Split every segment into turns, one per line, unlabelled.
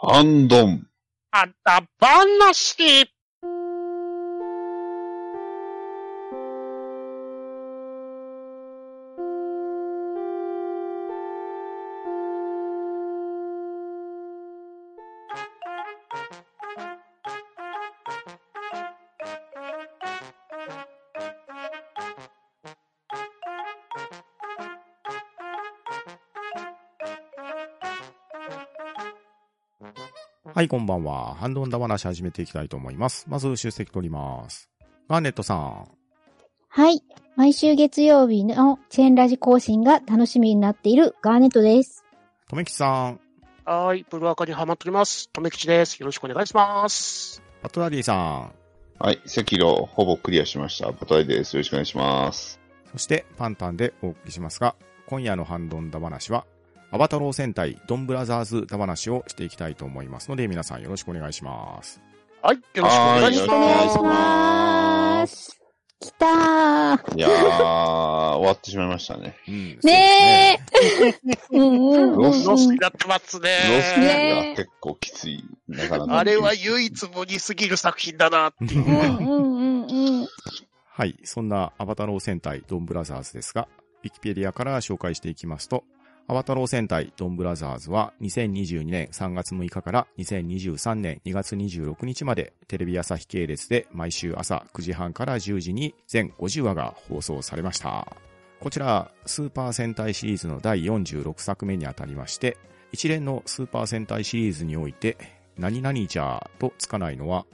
ハンドン。
あったばなし。
はい、こんばんは。ハンドンダ話始めていきたいと思います。まず、出席取ります。ガーネットさん。
はい。毎週月曜日のチェーンラジ更新が楽しみになっているガーネットです。
とめきちさん。
はーい、ブルアカにハマっております。とめきちです。よろしくお願いします。
パトラディさん。
はい、赤色ほぼクリアしました。バトライです。よろしくお願いします。
そして、パンタンでお送りしますが、今夜のハンドンダ話は、アバタロー戦隊ドンブラザーズダ話をしていきたいと思いますので、皆さんよろしくお願いします。
はい、よろしくお願いし
はーいよろしくお願いし
ま。
ます。来たー。
いやー、終わってしまいましたね。
うん。
ねえ。うんうんうん
ロ
スになってますね。
ロス
ね
が結構きつい。なかなか
あれは唯一無二すぎる作品だなっていう。
うんうんうんうん。
はい。そんなアバタロー戦隊ドンブラザーズですが、ウィキペディアから紹介していきますと、アバタロー戦隊ドンブラザーズは2022年3月6日から2023年2月26日までテレビ朝日系列で毎週朝9時半から10時に全50話が放送されました。こちら、スーパー戦隊シリーズの第46作目にあたりまして、一連のスーパー戦隊シリーズにおいて、何々じゃーとつかないのは、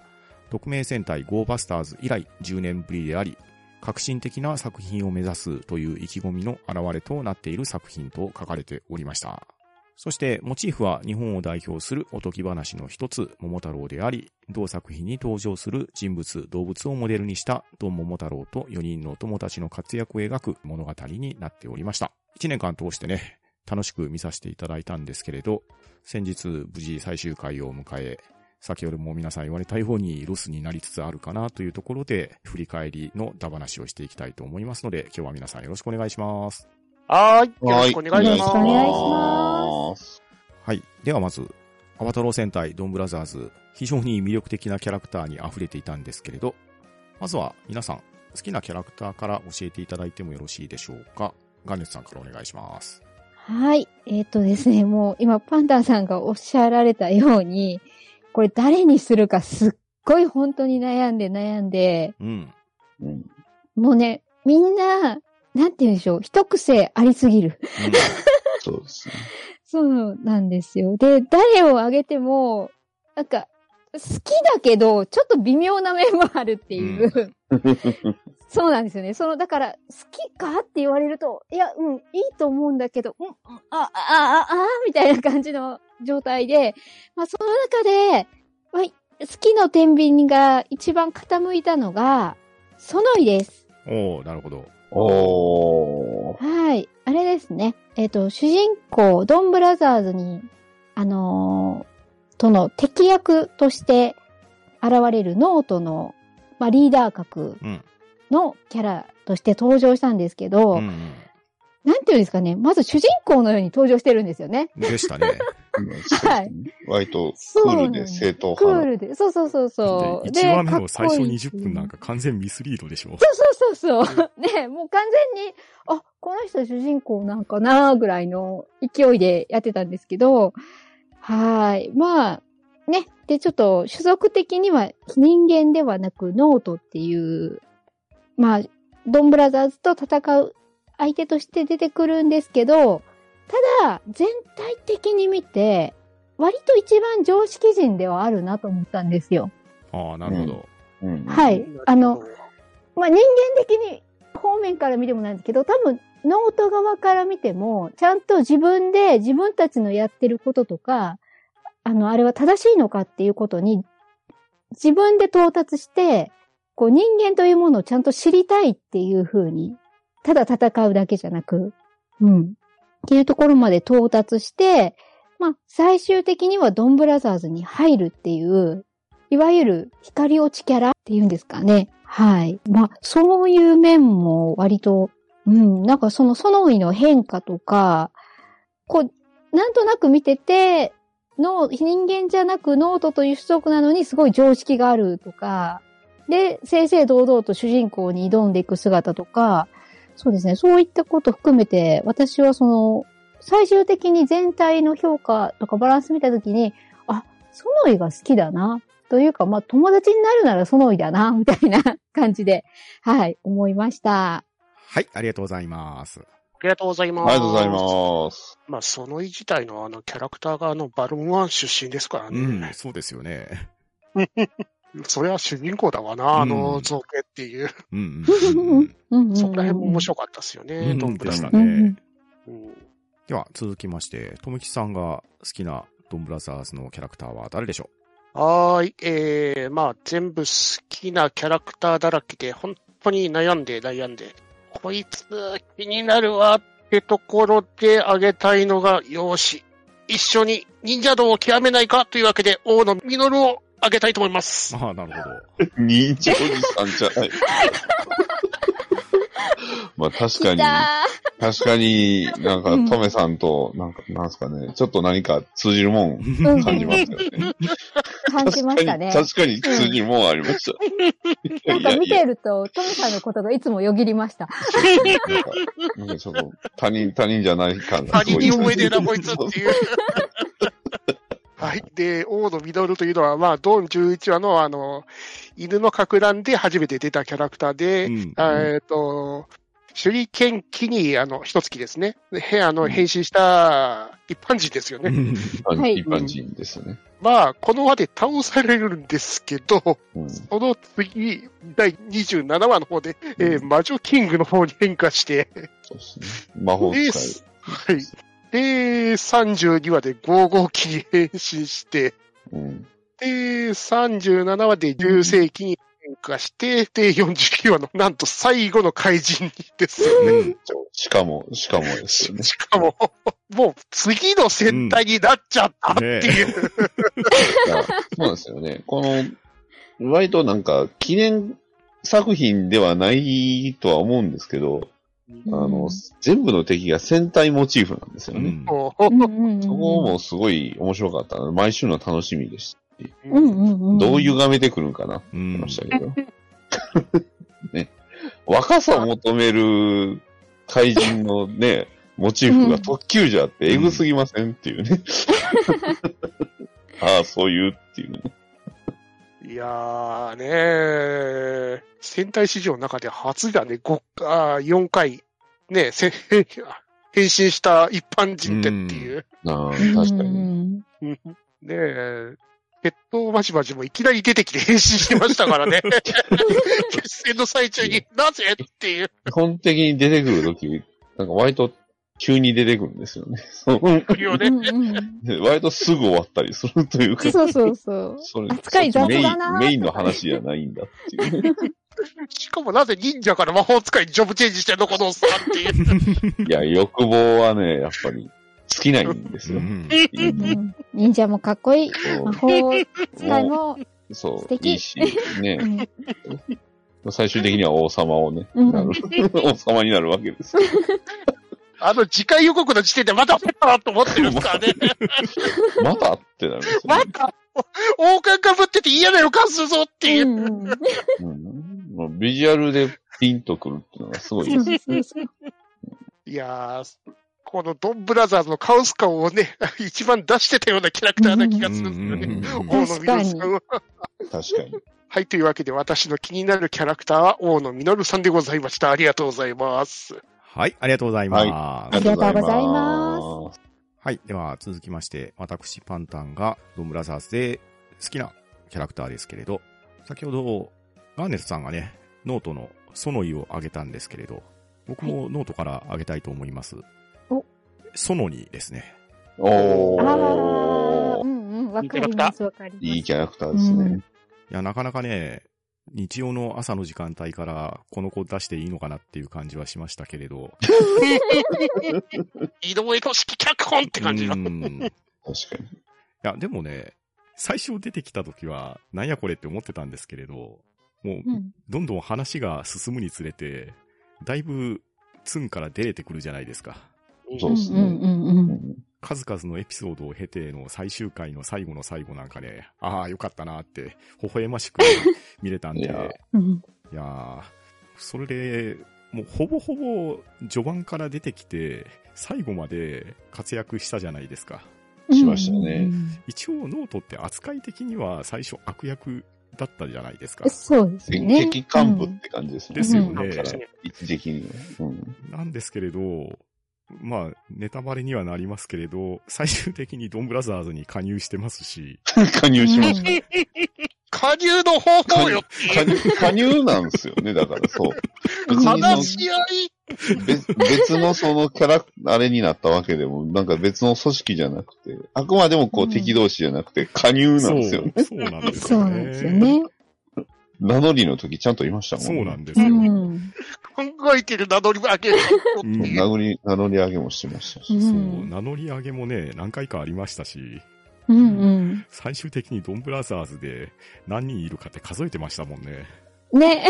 特命戦隊ゴーバスターズ以来10年ぶりであり、革新的な作品を目指すという意気込みの表れとなっている作品と書かれておりました。そして、モチーフは日本を代表するおとぎ話の一つ、桃太郎であり、同作品に登場する人物、動物をモデルにしたドン桃太郎と4人の友達の活躍を描く物語になっておりました。1年間通してね、楽しく見させていただいたんですけれど、先日無事最終回を迎え、先ほども皆さん言われたようにロスになりつつあるかなというところで、振り返りのダ話をしていきたいと思いますので、今日は皆さんよろしくお願いします。
はーい、よろしくお願いし
よろしくお願いし
ま
ます
はい。ではまず、アバタロー戦隊ドンブラザーズ、非常に魅力的なキャラクターに溢れていたんですけれど、まずは皆さん、好きなキャラクターから教えていただいてもよろしいでしょうか？ガンネツさんからお願いします。
はい。えっ、とですね、もう今パンダさんがおっしゃられたように、これ誰にするかすっごい本当に悩んで悩んで、
うん。
うん。
もうね、みんな、なんて言うんでしょう、一癖ありすぎる。
そうですね。
そうなんですよ。で、誰をあげても、なんか、好きだけど、ちょっと微妙な面もあるっていう。そうなんですよね。その、だから、好きかって言われると、いや、うん、いいと思うんだけど、うん、うんあ、あ、あ、あ、みたいな感じの状態で、まあ、その中で、まあ、好きの天秤が一番傾いたのが、ソノイです。
おー、なるほど。
おー。
はい。あれですね。えっ、と、主人公、ドンブラザーズに、あのーとの敵役として現れる脳人の、まあ、リーダー格
うん。
のキャラとして登場したんですけど、
うん
なんていうんですかね。まず主人公のように登場してるんですよね。
うん。でしたね。
はい
割とク
そう
ールで正統
ク
派の。
ールで。そうそうそうそう。
で、1話目の最初
かっこいい
20分なんか完全ミスリードでしょ。
そうそうそうそう。ね、もう完全に、あ、この人主人公なんかなぐらいの勢いでやってたんですけど、はーい。まあ、ね。で、ちょっと種族的には人間ではなく脳人っていう、まあ、ドンブラザーズと戦う相手として出てくるんですけど、ただ、全体的に見て、割と一番常識人ではあるなと思ったんですよ。
ああ、なるほど。
うん
はい。あの、まあ、人間的に方面から見てもなんですけど、多分、ノート側から見ても、ちゃんと自分で自分たちのやってることとか、あの、あれは正しいのかっていうことに、自分で到達して、こう人間というものをちゃんと知りたいっていう風に、ただ戦うだけじゃなく、うん。っていうところまで到達して、まあ、最終的にはドンブラザーズに入るっていう、いわゆる光落ちキャラっていうんですかね。はい。まあ、そういう面も割と、うん、なんかその、ソノイの変化とか、こう、なんとなく見てて、の、人間じゃなく脳人という種族なのにすごい常識があるとか、で、正々堂々と主人公に挑んでいく姿とか、そうですね、そういったこと含めて、私はその、最終的に全体の評価とかバランス見たときに、あ、ソノイが好きだな。というか、まあ、友達になるならソノイだな、みたいな感じで、はい、思いました。
はい、ありがとうございます。
ありがとうございます。
ありがとうございます。
まあ、その自体のあの、キャラクターがあの、バルーンワン出身ですから
うん
ね。、
そうですよね。
それは主人公だわな、あ
う
の
ん
造形っていう。
うんうんうん。うん。
うん。うん
そこら辺も面白かったですよ
う
ね、
ん
ドンブラザー
でしたね。
うん。
では、続きまして、ともきさんが好きなドンブラザーズのキャラクターは誰でしょ
はーい。えー、まあ、全部好きなキャラクターだらけで、本当に悩んで悩んで、こいつ気になるわってところであげたいのが、よーし、一緒に忍者道を極めないかというわけで、王の実をあげたいと思います
う。ああ、なるほど。
忍者おじさんじゃない。まあ確かに、確かになんか
うん
トメさんと、なんか、なんすかね、ちょっと何か通じるもん
ー
感じますよね。
感じましたね。
確かに、確かに通じるもんありました。い
なんか見
やいや
てると、トミさんのことがいつもよぎりました。
なんか、ちょっと他人、他人じゃない感が
他人
すごい。
に思い出な、こいつっていう。はい。で、王のミドルというのは、まあ、ドン11話の、あの、犬のかく乱で初めて出たキャラクターで、
うん
えっ、と、手裏剣機に、あの、一月ですね。でへあの、変身した一般人ですよね。
はい
一般人ですね。
まあ、この輪で倒されるんですけど、
うん
その次、第27話の方で、えー魔女キングの方に変化して、
そうですね。魔法使
で、
い。
はい。で、32話で55期に変身して、
うん。
で、37話で重世紀に変化して、で、49話のなんと最後の怪人ですよね。
うん
しかも、しかもですよね。
しかも、もう次の戦隊になっちゃったっていう。
いやそうなんですよね。この、割となんか、記念作品ではないとは思うんですけど、あの、全部の敵が戦隊モチーフなんですよね。
うん
そこもすごい面白かったので。毎週の楽しみでした。
う
うんうんうん。
どう歪めてくるんかなって
う
思い
ん
ましたけど。ね。若さを求める怪人のね、モチーフが特急じゃって、エグすぎませんっていうね。ああ、そういうっていうね。
いやーねー、戦隊史上の中で初だね、5あー4回、ね、せ 変身した一般人ってっていう。
ああ、確
うん
かに。
うん
ねえ、決闘マジマジもいきなり出てきて 変身してましたからね。決戦の最中になぜ？っていう。
基本的に出てくるとき、なんか割と急に出てくるんですよね。そう
よね。
うんうん
で割とすぐ終わったりするというか、
そうそうそう。
それ
扱い雑だな
メインメインの話じゃないんだっていうね。
しかもなぜ忍者から魔法使いにジョブチェンジしてんのこのおっさんっていう。
いや、欲望はね、やっぱり尽きないんですよ。
うん
うん忍者もかっこいい。魔法使いも、素
そう、
敵
いいし、ね
う、ん
最終的には王様をね、
うん
なる。王様になるわけです。
あの次回予告の時点でまた来たなと思ってるんですからね。
まだってなる。
また王冠かぶってて嫌な予感するぞっていう。
うん
ビジュアルでピンとくるっていうのがすごいです。
そうそうそう
いやー、このドンブラザーズのカウス感をね、一番出してたようなキャラクターな気がするんですよね。
うん
王のミノルさんは。
確かに。
はい、というわけで私の気になるキャラクターは王のミノルさんでございました。ありがとうございます。
はい、ありがとうございます。
ありがとうございます。
はい。では、続きまして、私、パンタンが、ドンブラザーズで好きなキャラクターですけれど、先ほど、ガーネスさんがね、脳人のソノイをあげたんですけれど、僕も脳人からあげたいと思います。
お
ソノニですね。
お
ああ、
ー
う。んうん、わかります、わかります。
いいキャラクターですね。
いや、なかなかね、日曜の朝の時間帯からこの子出していいのかなっていう感じはしましたけれど。
移動へと式脚本って感じの
う。んい
確かに。
や、でもね、最初出てきた時は、なんやこれって思ってたんですけれど、もう、
うん
どんどん話が進むにつれて、だいぶ、ツンから出れてくるじゃないですか。
そうですね。
うんうんうんうん。
数々のエピソードを経ての最終回の最後の最後なんかね、ああ、よかったなって、微笑ましく見れたんで、い
いや
や
うん。
ーそれで、もうほぼほぼ序盤から出てきて、最後まで活躍したじゃないですか。
しましたね
一応ノートって扱い的には最初悪役だったじゃないですか
うん。そうですよね。
敵幹部って感じですね。
ですよね
だから位置的には。うん。
なんですけれど、まあ、ネタバレにはなりますけれど、最終的にドンブラザーズに加入してますし、
加入しました。
加入の方法よ
加入加入なんですよね、だからそう。別に
話し合い
別別のそのキャラ、あれになったわけでも、なんか別の組織じゃなくて、あくまでもこ
う
うん敵同士じゃなくて加入なんですよね。
そうなんですよね。
そうなんですよね。
名乗りの時ちゃんと言いましたもんね。
そうなんですよ。
うん。
考えてる名乗り上げる
うん
名乗り、名乗り上げもしてましたし。
う
そう、
ん。
名乗り上げもね、何回かありましたし、
うんうん。
最終的にドンブラザーズで何人いるかって数えてましたもんね。
ね。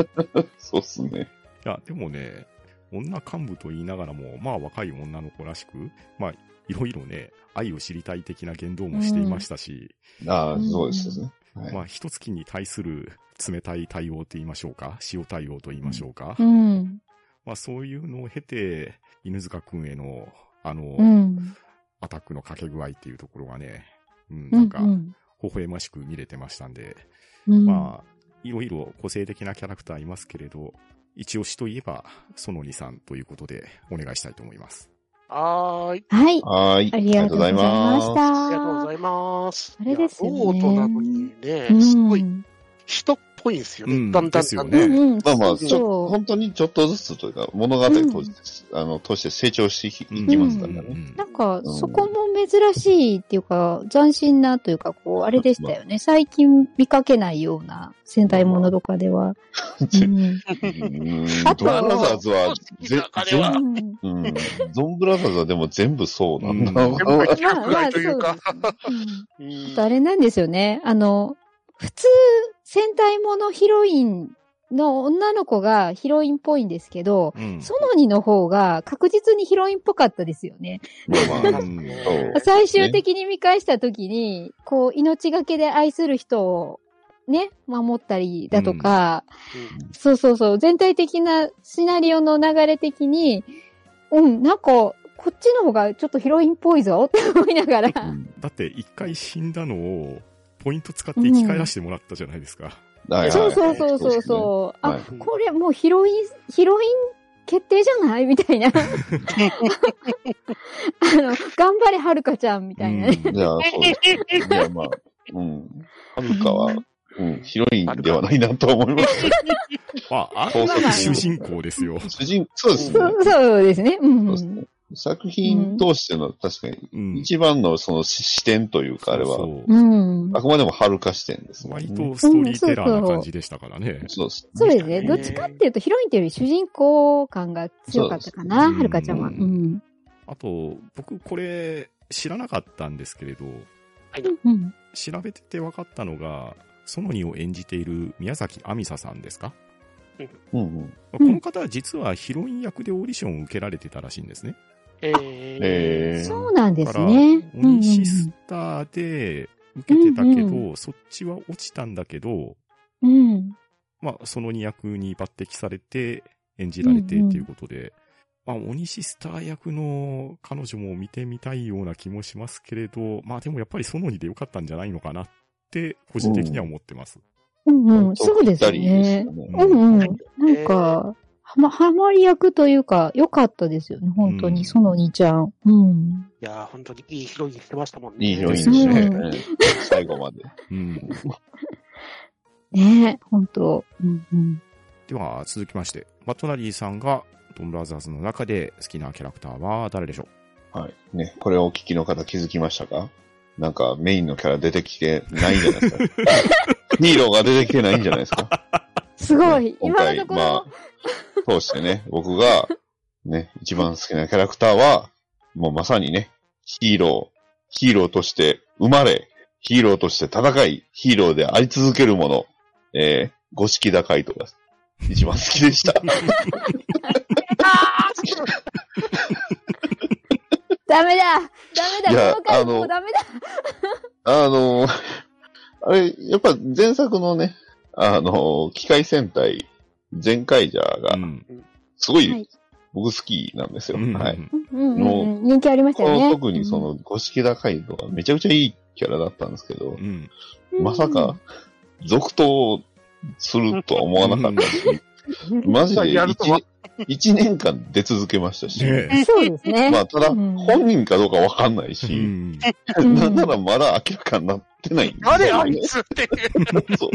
そうっすね。
いや、でもね、女幹部と言いながらも、まあ若い女の子らしく、まあ、いろいろね、愛を知りたい的な言動もしていましたし、
ああ、
うん
そうですね。はい
まあ、一月に対する冷たい対応と言いましょうか、塩対応と言いましょうか、
うん。
まあそういうのを経て、犬塚くんへの、あの、
うん。
アタックの掛け具合っていうところがね、うん、
う
なんか、
ん。
微笑ましく見れてましたんで、
うん。
まあ、いろいろ個性的なキャラクターいますけれど、一押しといえば、園にさんということでお願いしたいと思います。
はーい。
はい。
はーい。
ありがとうございまし
ありがとうござい
た。
ありがとうございます。
あれですよね
ロートなのにね、
うん
すごい人っぽいんですよね。
うん
だんだん
ですよね
だんだん。
うんうん。
まあまあ、ち
そ
ょ
う
本当にちょっとずつというか、物語として、あの、として成長していきますからね。
うん
なんか、
うん
そこも珍しいっていうか、斬新なというか、こう、あれでしたよね。最近見かけないような戦隊ものとかでは。うん
うん
あと
ブラザーズは、ぜ
うん。
ゾンブラザーズはでも全部そうなんだ。
まあまあ。そうですねうん
うん
あとあれなんですよね。あの、普通、戦隊ものヒロインの女の子がヒロインっぽいんですけど、
うん。
ソノニの方が確実にヒロインっぽかったですよね。最終的に見返した時に、こう、命がけで愛する人をね、守ったりだとか、そうそうそう、全体的なシナリオの流れ的に、うん、なんか、こっちの方がちょっとヒロインっぽいぞって思いながら、
うん。
だって一回死んだのを、ポイント使って生き返らせてもらったじゃないですか。
はいはい
そうそうそうそうそう。あ、
はい
これもうヒロイン、ヒロイン決定じゃない？みたいな。あの、頑張れはるかちゃんみたいなね。
うん
じゃあ、そうです。いや、まあ、うん。はるかは、うん、ヒロインではないなと思います。
まあ、あ
そうそう
くまで主人公ですよ。
主人、そうですね。
そうそうですね。うん。
作品通しての、確かに、
うん。
一番のその視視点というか、あれは。あくまでもはるか視点ですね。
割とストーリーテラーな感じでしたからね。
そうです。
そうですね。
ね
どっちかっていうと、ヒロインっていうより主人公感が強かったかな、はるかちゃんは。
あと、僕これ知らなかったんですけれど、
うん。
調べてて分かったのが、ソノニを演じている宮崎亜美沙さんですか、
うんうん。
この方は実はヒロイン役でオーディションを受けられてたらしいんですね。
え
えー
そうなんですね。
オニシスターで受けてたけど、
うん
そっちは落ちたんだけど、
うんうん。
まあ、その2役に抜擢されて演じられてっていうことで、まあ、オニシスター役の彼女も見てみたいような気もしますけれど、まあでもやっぱりソノニでよかったんじゃないのかなって、個人的には思ってます。
うんうん。そうですよね。
う
うんうん。なんか、はま、はまり役というか、良かったですよね。本当
うん
に、その兄ちゃん。うん。
いやー、本当にいいヒロインしてましたもんね。
いいヒロインでしたね。
うん
最後まで。
うん。
ねえ、本当うんうん。
では、続きまして、バットナリーさんが、ドンブラザーズの中で好きなキャラクターは誰でしょ
はい。ね、これをお聞きの方気づきましたか？なんかメインのキャラ出てきてないんじゃないですか。ヒーローが出てきてないんじゃないですか？
すごい。
今回
今のところ、
まあ、通してね、僕が、ね、一番好きなキャラクターは、もうまさにね、ヒーロー、ヒーローとして生まれ、ヒーローとして戦い、ヒーローであり続けるもの、えー、五色高いとが一番好きでした。
ダメだ。ダメだ。この回
あの
もうダメだ。
あの、あれ、やっぱ前作のね、あの、機械戦隊、全カイジャーが
う、ん。
すごい、
はい
僕好きなんですよ。
うん
はい。
うんうんうん。人気ありました
こ
よね。
の特にその、五色高いとかめちゃくちゃいいキャラだったんですけど
う、ん。
うん、
まさか、続投するとは思わなかったし、マジで
やるとは
一一年間出続けましたし、
ね
そうですね。
まあ、ただ、
うん
本人かどうかわかんないし、
ん。
うん
なんならまだ明らかになってないんですよ
誰あいつって。
そう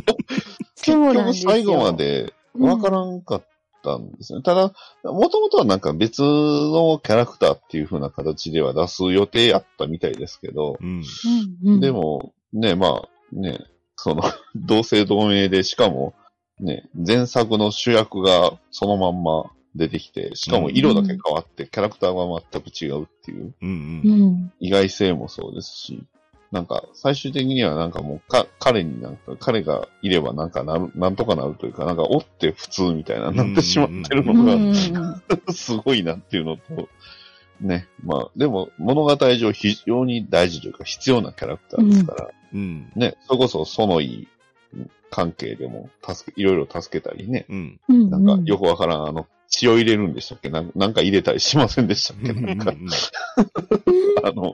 結局最後までわからんかったんですね。ただ、もともとはなんか別のキャラクターっていう風な形では出す予定やったみたいですけど、
うん。
うんうん
でも、ね、まあ、ね、その、同姓同名で、しかも、ね、前作の主役がそのまんま出てきて、しかも色だけ変わって、キャラクターは全く違うっていう
うん
う。ん。
意外性もそうですし、なんか、最終的にはなんかもう、か、彼になんか、彼がいればなんかなる、なんとかなるというか、なんか、おって普通みたいな、なってしまってる
うん
の
うん。
が、すごいなっていうのと、ね、まあ、でも、物語上非常に大事というか、必要なキャラクターですから、
うん。
ね、それこそ、そのいい関係でも、助け、いろいろ助けたりね、
うん。
うん。
なんか、よくわからん、あの、血を入れるんでしたっけ？なんなんか入れたりしませんでしたっけ？なんか、あの、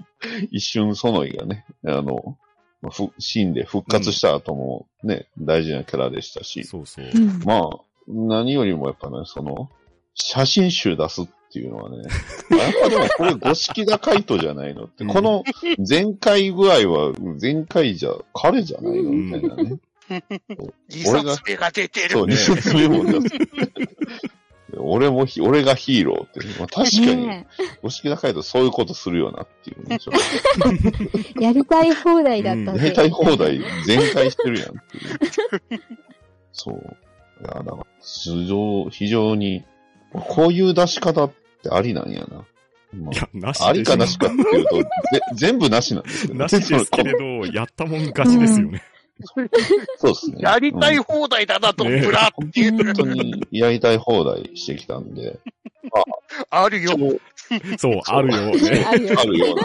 一瞬そのいがね、あの、まあふ死んで復活した後もね、大事なキャラでしたし、
そうそう。
うん
まあ、何よりもやっぱね、その、写真集出すっていうのはね、やっぱでもこれ五色田海斗じゃないのって、
うん
この前回具合は前回じゃ彼じゃないのみたいなね。
自殺目が出て
そう、
る。
二冊目も出す。俺もひ、俺がヒーローって、まあ、確かに、
ね
五色田海斗そういうことするよなっていうね。ちょっ
えやりたい放題だったんで。
とやりたい放題全開してるやんっていう。そう。いや、だから、非常、非常に、こういう出し方ってありなんやな。ま
いや、なし
あ、ありかなしかっていうと、ぜ全部なしなんですよ、ね。
なしですけれど、やったもん勝ちですよね。
そうですね。
やりたい
うん
放題だな、ドンブラっていう。
本当にやりたい放題してきたんで、
あるよ。
そう、あるよね。
あるよ。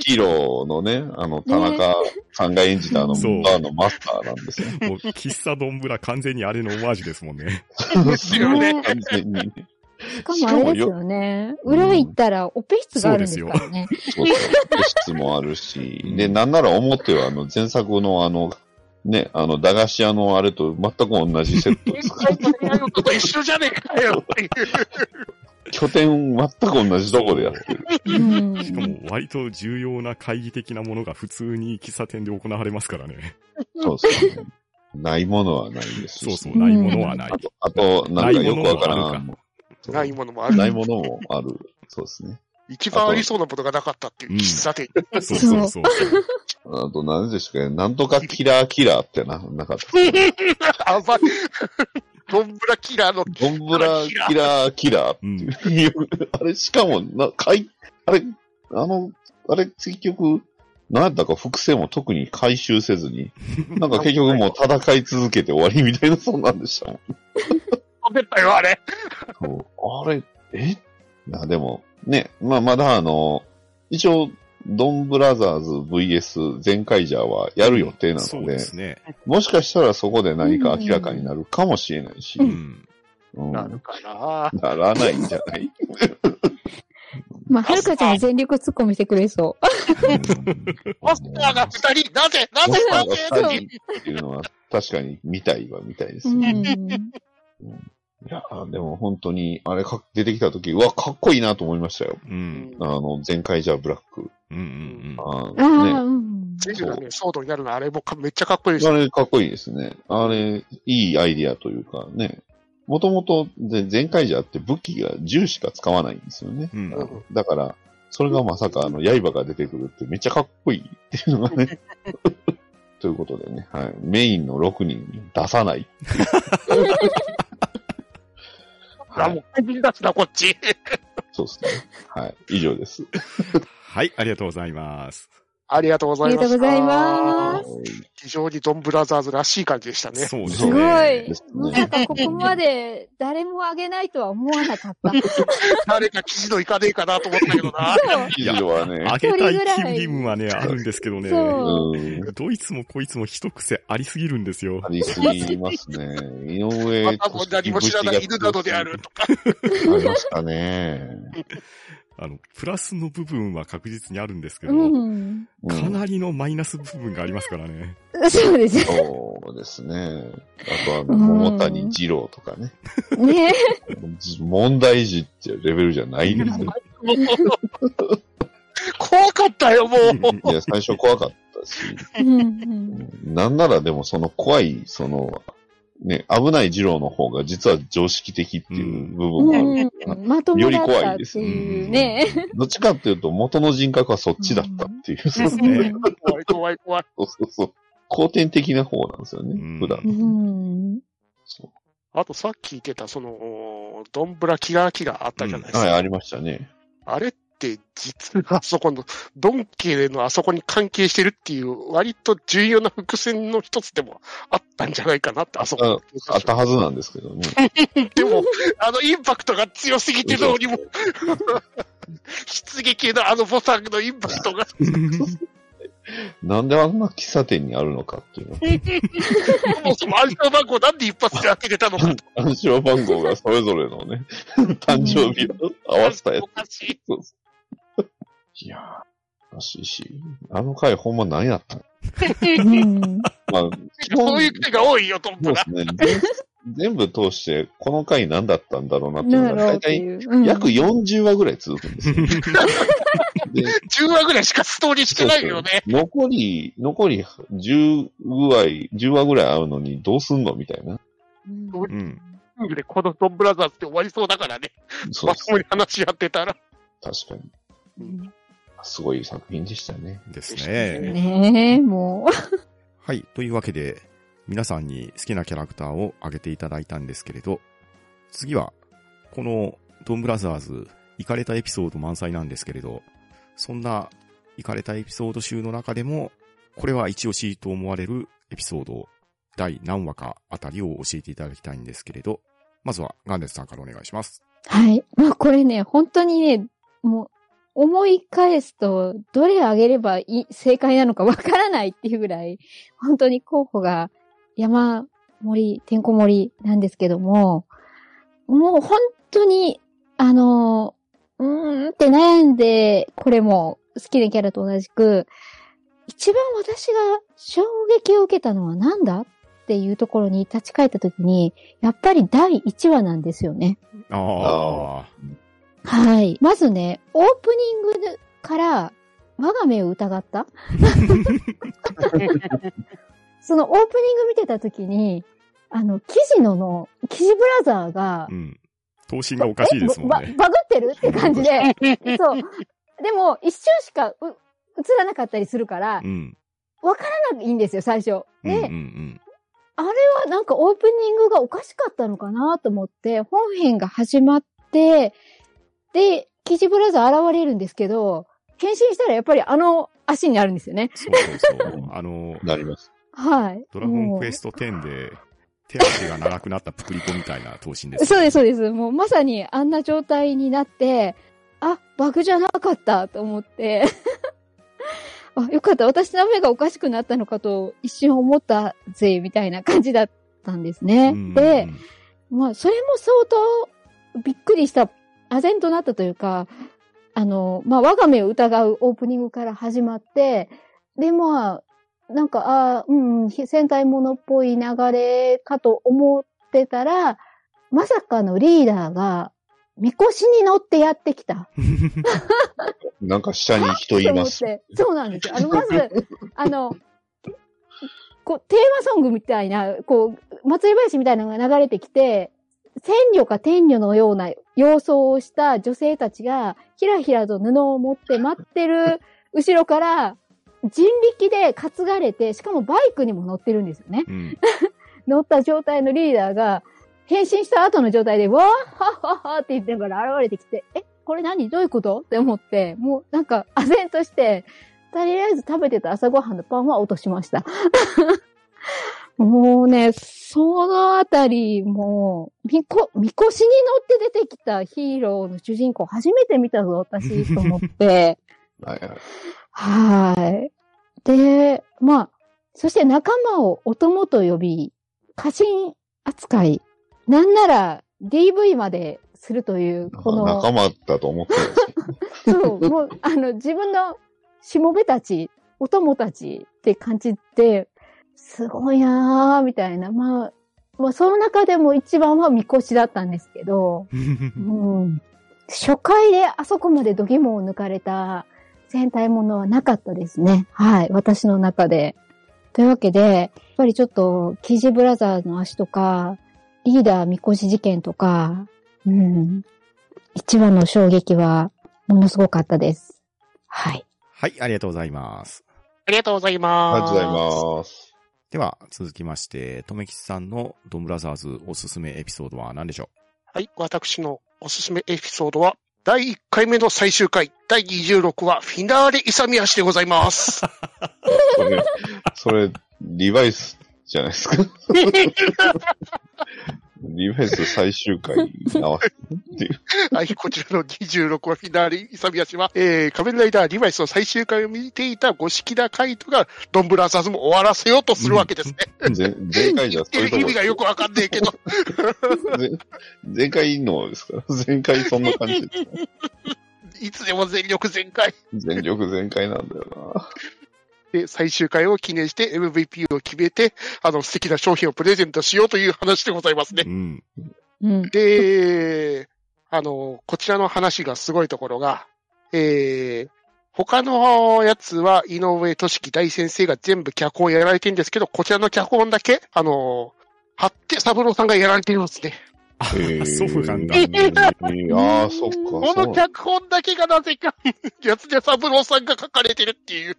ヒーローのね、あの、田中さんが演じたあの、
そう
バーのマスターなんですよ。
もう、喫茶どんぶら完全にあれのオマージュですもんね。
ですよね。
完全に。
しかもあれですよね。裏行ったらオペ室があるんですからね。
そうそう。質もあるし、で、なんなら表はあの、前作のあの、ね、あの、駄菓子屋のあれと全く同じセットですから。
と一緒じゃねえかよっていう。
拠点全く同じとこでやってる。
うん
しかも、割と重要な会議的なものが普通に喫茶店で行われますからね。
そうですね。ないものはないですし。
そうそう、ないものはない
あ。と、あと、なんかよくわからん。
ないものもある。
ないものもある。そうですね。
一番ありそうなものがなかったっていう喫茶店。
そうそうそう。
あと、何でしたっけ？なんとかキラーキラーってな、なかった
あば、ドンブラキラーの、
ドンブラキラーキラー
うん。
っていう、あれ、しかも、な、かい、あれ、あの、あれ、結局、何やったか複製も特に回収せずに、なんか結局もう戦い続けて終わりみたいな、そんなんでしたもん。
食べたよ、あれ。
あれ、え？いや、でも、ね、まあ、まだあの、一応、ドンブラザーズ VS 全カイジャーはやる予定な
そう
ので、
ですね。
もしかしたらそこで何か明らかになるかもしれないし、
う
うん
ん。
なるかな。
ならないんじゃない？
まあ、はるかちゃんが全力突っ込みしてくれそ
マスターが二人、なぜな
モスター
ぜなぜ
が2人っていうのは確かに見たいは見たいです
う。う
ね。
ん。
いや、でも本当に、あれか出てきた時、うわ、かっこいいなと思いましたよ。
うん。
あの、前回じゃブラック。
うんうん
あ
ああ、
ね。
うん。
全部がね、ソードになるのあれもかめっちゃかっこいいです
あ
よ。
れかっこいいですね。あれ、いいアイディアというかね。もともと、で前回じゃって武器が銃しか使わないんですよね。
うん。うん。
だから、それがまさかあの、刃が出てくるってめっちゃかっこいいっていうのがね。ということでね、はい。メインの6人に出さない。
あ、もう怪人だつな、こっち。
そうですね。はい。以上です。
はい、ありがとうございます。
ありがとうございます。
ありがとうございます
非常にドンブラザーズらしい感じでしたね。
そうです
すご
ね。
い。ま
ね
さかここまで誰もあげないとは思わなかった。
誰か記事のいかねえかなと思ったけどな。
そう。
記事はね、
あげたい気分はね、あるんですけどね。
そう
うん、
どいつもこいつも一癖ありすぎるんですよ
あ。りすぎますね。井上
またも何も知らない犬などであるとか。
ありましたね。
あの、プラスの部分は確実にあるんですけど、
うん。
うん
かなりのマイナス部分がありますからね。
そうですね。
そうですね。あとあの、
うん
桃谷二郎とかね。
ね
問題児っていうレベルじゃないですよ。
怖かったよ、もう。
いや、最初怖かったし。
うんうん
なんならでもその怖い、その、ね、危ない二郎の方が実は常識的っていう部分もある。
うんまともだったっていうね。
どっちかっていうと元の人格はそっちだったっていう。そう
ですね
怖い怖い怖い。
そうそう。後天的な方なんですよね
うん、
普段
う。ん。
そ
あとさっき言ってた、その、ドンブラキラーキラーあったじゃないですか。
うはい、ありましたね。
あれって実はあそこの、ドン家のあそこに関係してるっていう、割と重要な伏線の一つでもあったんじゃないかなって、あそこの
あったはずなんですけどね。
でも、あの、インパクトが強すぎてどうにも、出撃のあのボタンのインパクトが、
なんであんな喫茶店にあるのかっていうの。
そもそも暗証番号なんで一発で開けれたのかと。
暗証番号がそれぞれのね、誕生日を合わせたや
おかしい。
つ。いやー、おかしいし、あの回ほんま何やったの？
うん。
まあ、
そういう回が多いよ、ドンブラ。
そうですね。全全部通して、この回何だったんだろうなっていうのが、大体約40話ぐらい続くんですよ。で
10話ぐらいしかストーリーしてないよね。
そうそう残り、残り10話、10話ぐらいあるのにどうすんのみたいな。
うん。
で、このドンブラザーズって終わりそうだからね。
そう
まともに話し合ってたら。
確かに。
うん
すごい作品でしたね。
ですね。
ねえ、も
はい。というわけで、皆さんに好きなキャラクターを挙げていただいたんですけれど、次は、このドンブラザーズ、行かれたエピソード満載なんですけれど、そんな行かれたエピソード集の中でも、これは一押しと思われるエピソード、第何話かあたりを教えていただきたいんですけれど、まずはガンデスさんからお願いします。
う。はい。まあこれね、本当にね、もう、思い返すと、どれあげればい正解なのかわからないっていうぐらい、本当に候補が山盛り、てんこ盛りなんですけども、もう本当に、あの、うーんって悩んで、これも好きなキャラと同じく、一番私が衝撃を受けたのは何だっていうところに立ち返った時に、やっぱり第1話なんですよね。
ああ。
はい。まずね、オープニングから、我が目を疑った？そのオープニング見てた時に、あの、記事のの、記事ブラザーが
う、ん。頭身がおかしいですもん
ば
ね。
バグってる？って感じで、そう。でも、一瞬しかう映らなかったりするから
う、ん。
わからないんですよ、最初。
うんうんう
で、
ん。
あれはなんかオープニングがおかしかったのかなと思って、本編が始まって、で、キジブラザー現れるんですけど、変身したらやっぱりあの足になるんですよね。
そうそうそう。あの、
なります。
はい。
ドラゴンクエスト10で、手足が長くなったプクリコみたいな頭身です、
そうです、そうです。もうまさにあんな状態になって、あ、バグじゃなかったと思って、あ、よかった。私の目がおかしくなったのかと一瞬思ったぜ、みたいな感じだったんですね。
うん
で、まあ、それも相当びっくりした、唖然となったというか、あの、まあ、我が目を疑うオープニングから始まって、で、まあ、なんか、ああ、うん、戦隊ものっぽい流れかと思ってたら、まさかのリーダーが、みこしに乗ってやってきた。
なんか下に人います。
そうなんですよ。あの、まず、あの、こう、テーマソングみたいな、こう、祭り林みたいなのが流れてきて、千女か天女のような様相をした女性たちが、ひらひらと布を持って待ってる後ろから、人力で担がれて、しかもバイクにも乗ってるんですよね。
うん。
乗った状態のリーダーが、変身した後の状態で、わーはっはっはって言ってから現れてきて、え、これ何？どういうこと？って思って、もうなんか、唖然として、とりあえず食べてた朝ごはんのパンは落としました。もうね、そのあたり、もう、みこ、みこしに乗って出てきたヒーローの主人公初めて見たぞ、私、と思って。
はいはい。
はい。で、まあ、そして仲間をお供と呼び、家臣扱い、なんなら DV までするという、この、
仲間だと思って。
そう、もう、あの、自分のしもべたち、お供たちって感じって、すごいなーみたいな。まあ、まあ、その中でも一番はみこしだったんですけど、うん。初回であそこまで度肝を抜かれた戦隊ものはなかったですね。はい。私の中で。というわけで、やっぱりちょっと、キジブラザーズの足とか、リーダーみこし事件とか、うん。一番の衝撃は、ものすごかったです。はい。
はい、ありがとうございます。
ありがとうござい
あり
ます。
がとうございます。
では、続きまして、とめきちさんのドンブラザーズおすすめエピソードは何でしょ
はい、私のおすすめエピソードは、第1回目の最終回、第26話、フィナーレ勇み足でございます。
それ、それ、リバイスじゃないですか？リバイス最終回に合わせてっていう。
はい、こちらの26話、フィナーレ勇み足は、えー、仮面ライダーリバイスの最終回を見ていた五色田カイトが、ドンブラザーズも終わらせようとするわけですね。
前前回じゃそういうとこ
意味がよくわかんねえけど。
前前回のですから。前回そんな感じですね。
いつでも全力全開。
全力全開なんだよ
で、最終回を記念して MVP を決めて、あの、素敵な商品をプレゼントしようという話でございますね
う。うん。
うん。
で、あの、こちらの話がすごいところが、えー、他のやつは井上俊樹大先生が全部脚本やられてるんですけど、こちらの脚本だけ、あの、八手三郎さんがやられていますね。
あ、そうなんだ。
えーああ、そっか。
この脚本だけがなぜか、八手三郎さんが書かれてるっていう。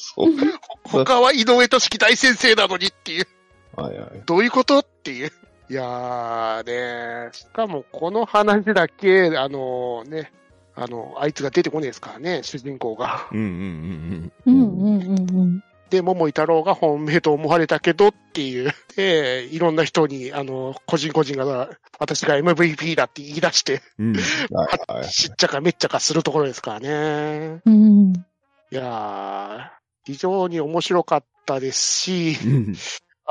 そう か。
他は井上俊樹大先生なのにっていう。
はいはい。
どういうことっていう。いやーね、しかもこの話だけ、あのね、あの、あいつが出てこねえですからね、主人公が。
うんうん
うんうんうんうん。
で、桃井太郎が本命と思われたけどっていう。で、いろんな人に、あの、個人個人が、私が MVP だって言い出して、
うん。うん。
はいはい。
しっちゃかめっちゃかするところですからね。
うん。
いやー、非常に面白かったですし、
うん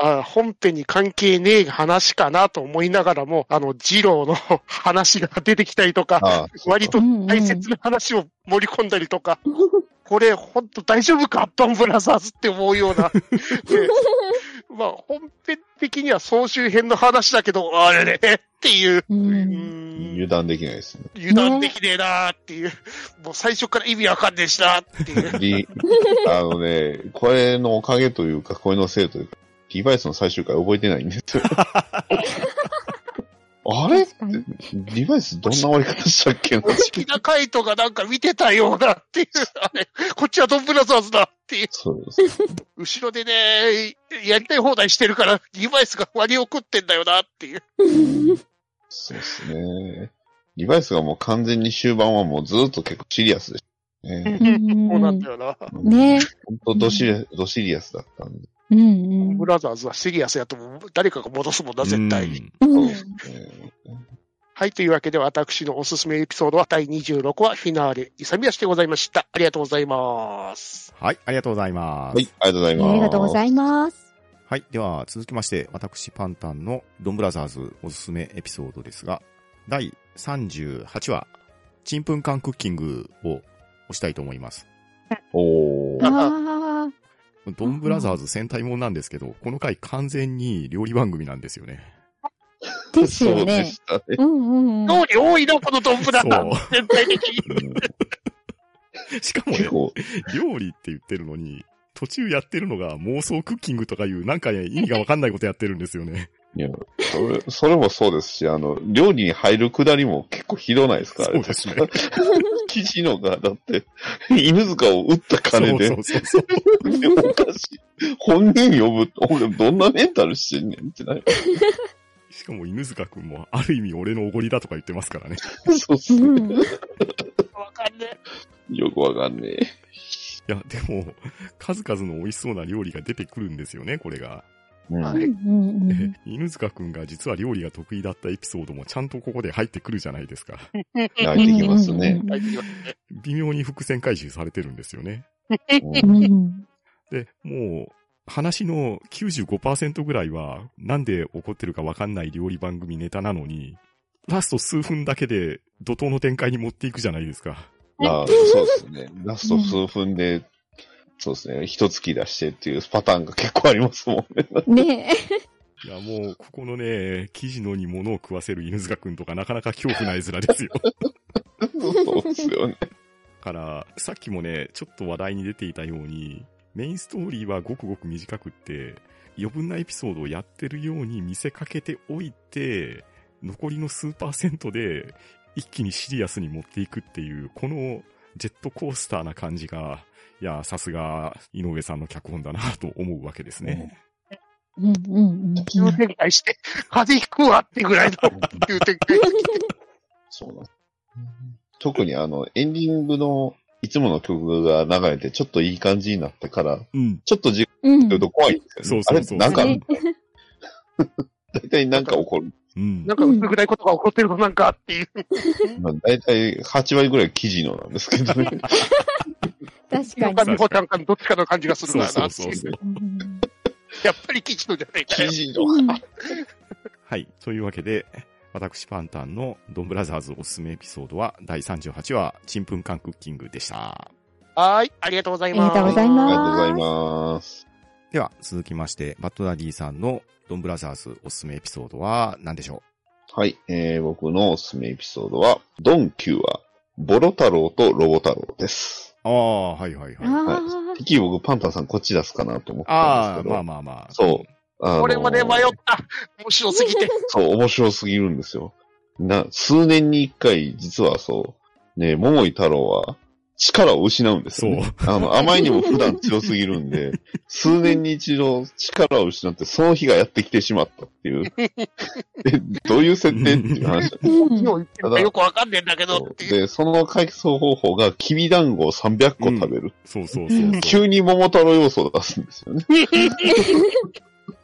あ本編に関係ねえ話かなと思いながらも、あの、二郎の話が出てきたりとか、
ああ、
割と大切な話を盛り込んだりとか、これ本当大丈夫かドンブラザーズって思うような。で まあ、本編的には総集編の話だけど、あれねっていう、
う。
うんん
油断できないですね。
油断できねえなーっていう、もう最初から意味わかんねえしなーっていう。
リあのね、これのおかげというか、これのせいというか、リバイスの最終回覚えてないんですよ。あれ？リバイスどんな終わり方したっけ？な
好きなカイトがなんか見てたようなっていう、あれ、こっちはドンブラザーズだっていう。
そうです。
後ろでね、やりたい放題してるから、リバイスが割を食ってんだよなっていう。
そうですね。リバイスがもう完全に終盤はもうずっと結構シリアスでしたね。
そうなんだよな。
ね
本当ドシリドシリアスだったんで。
うんうん
ブラザーズはシリアスやとも誰かが戻すもんな、絶対に。
うん
うん。
ね
はい、というわけで私のおすすめエピソードは第26話フィナーレ、勇み足でございました。ありがとうございます。
はい、ありがとうございます。
はい、ありがとうございます。
ありがとうございます。
はい。では、続きまして、私、パンタンのドンブラザーズおすすめエピソードですが、第38話、チンプンカンクッキングを押したいと思います。
おー。
ドンブラザーズ戦隊もんなんですけど、この回完全に料理番組なんですよね。
ですよ
そう。したね。
うんうんうん。
料理多いな、このドンブラザーズ。全体的に。
うん
しかもね料理って言ってるのに、途中やってるのが妄想クッキングとかいう、なんかね、意味がわかんないことやってるんですよね。
いや、それ、それもそうですし、あの、料理に入るくだりも結構ひどないですか？あれ
そうですね
記事のが、だって、犬塚を撃った金で、
そうそうそうそう。
でおかしい。本人呼ぶ、俺どんなメンタルしてんねんってなる。
しかも犬塚くんも、ある意味俺のおごりだとか言ってますからね。
そうっすね。
うん。
わかんね
よくわかんねえ。
いや、でも、数々の美味しそうな料理が出てくるんですよね、これが。
うん
はい
犬塚くんが実は料理が得意だったエピソードもちゃんとここで入ってくるじゃないですか。
入ってきますね。
はいいきますね
微妙に伏線回収されてるんですよね。で、もう、話の95%ぐらいは、なんで起こってるかわかんない料理番組ネタなのに、ラスト数分だけで怒涛の展開に持っていくじゃないですか。
あそうですね。ラスト数分で、そうですね。一月出してっていうパターンが結構ありますもんね。
ね
いや、もう、ここのね、記事のに物を食わせる犬塚くんとかなかなか恐怖な絵面ですよ。
そうですよね。
だから、さっきもね、ちょっと話題に出ていたように、メインストーリーはごくごく短くって、余分なエピソードをやってるように見せかけておいて、残りの数パーセントで一気にシリアスに持っていくっていう、このジェットコースターな感じが、いや、さすが井上さんの脚本だなと思うわけですね。
うんうんうん
急展開して、風邪ひくわってぐらいの急展開。
そうなんです。特にあの、エンディングのいつもの曲が流れてちょっといい感じになってから、
うん。
ちょっと時間
うん
がると怖いんですよね。
そうそうそう
あれなんか、
ね
大体なんか起こる。
うん
な。んか薄暗いことが起こってるのなんかっていう。
まあ、大体8割ぐらい記事のなんですけどね。
確かに
か。美穂ちゃんかどっちかの感じがするな
そう。そうそう
やっぱり吉野じゃないかよ。
記事の。
はい。というわけで、私パンタンのドンブラザーズおすすめエピソードは第38話、ちんぷんかんクッキングでした。
はーい。ありがとうございます。
ありがとうございます
ありがとうございます。
では、続きまして、バッドダディさんのドンブラザーズおすすめエピソードは何でしょ
はい、えー、僕のおすすめエピソードは、ドン Q は、ボロ太郎とロボ太郎です。
うああ、はいはいはい。
あ
てっきり僕、パンタンさんこっち出すかなと思ったん
ああ、
ですけど。
まあまあまあ。
そう。あのー
これまで迷った。面白すぎて。
そう、面白すぎるんですよ。な、数年に一回、実はそう、ね、桃井太郎は、力を失うんですよ、ね。あの、あまりにも普段強すぎるんで、数年に一度力を失って、その日がやってきてしまったっていう。え、どういう設定っていう話。
うん
何を言ってるかよくわかんねえんだけどっていう。
で、その回想方法が、きび団子を300個食べる。
そうそうそうそう。
急に桃太郎要素を出すんですよね。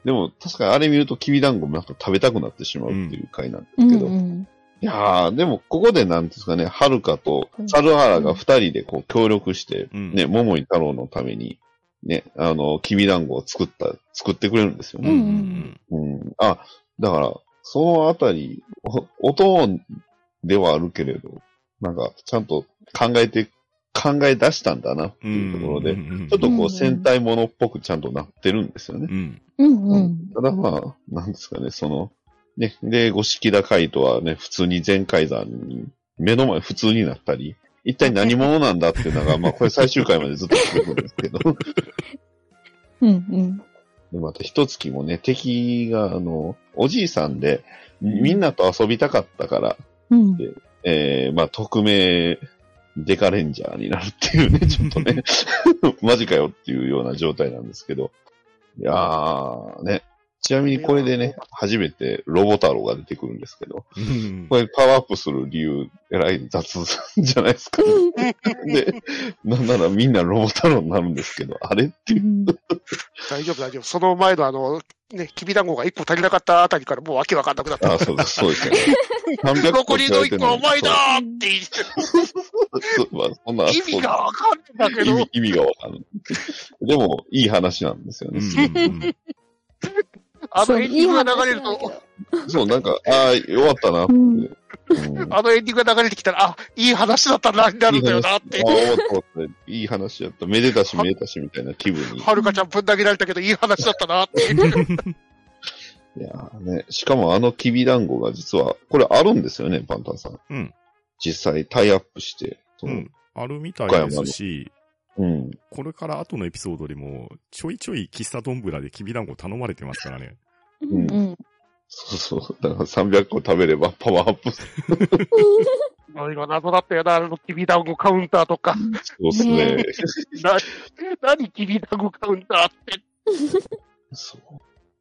でも、確かにあれ見ると、きび団子もなんか食べたくなってしまうっていう回なんで
うん
すけど。
うん
いやー、でも、ここでなんですかね、はるかと猿原が二人でこう協力して、
うん
ね、桃井太郎のために、ね、あの、きび団子を作った、作ってくれるんですよ
うんう
ね。
ん
うん。あ、だから、そのあたり、お音ではあるけれど、なんか、ちゃんと考えて、考え出したんだなって
うん。
いうところで、
うん
ちょっとこう戦隊ものっぽくちゃんとなってるんですよね。
うん。
うんうん
ただまあ、なんですかね、その、ね、で、五色田海斗はね、普通に全海山に、目の前普通になったり、一体何者なんだっていうのが、まあこれ最終回までずっと出てくるんですけど、
うんうん
でまた一月もね、敵が、あの、おじいさんで、みんなと遊びたかったから、
うん
えー、まあ、匿名デカレンジャーになるっていうね、ちょっとね、マジかよっていうような状態なんですけど。いやー、ね。ちなみにこれでね、初めてロボ太郎が出てくるんですけど、
うん
これパワーアップする理由、えらい雑じゃないですか。で、なんならみんなロボ太郎になるんですけど、あれっていう。
大丈夫大丈夫。その前のあの、ね、きびだんごが一個足りなかったあたりからもうわけわかんなくなった。
あ、そうです、そうですね。300
残りの一個お前だーって言って、
そ うまあ、そんな
意味がわかんないんだけど
意味、意味がわかんない。でも、いい話なんですよね。
うん
あのエンディングが流れると、
そう、なんか、ああ、終わったなって。
あのエンディングが流れてきたら、あ、いい話だったな、になるんだよなって
あ。終わった終わった。いい話やった。めでたしめでたしみたいな気分に。
はるかちゃんぶん投げられたけど、いい話だったなって。
いやーね。しかもあのきびだんごが実は、これあるんですよね、パンタンさん。
うん。
実際タイアップして。そうの
ん。あるみたいですし、
うん。
これから後のエピソードでも、ちょいちょい喫茶どんぶらできびだんご頼まれてますからね。
うんうん
そうそう。だから300個食べればパワーアップす
何 が謎だったよな、あのきびだんごカウンターとか。
る。そうですね。
な、何きびだんごカウンターって。
そう。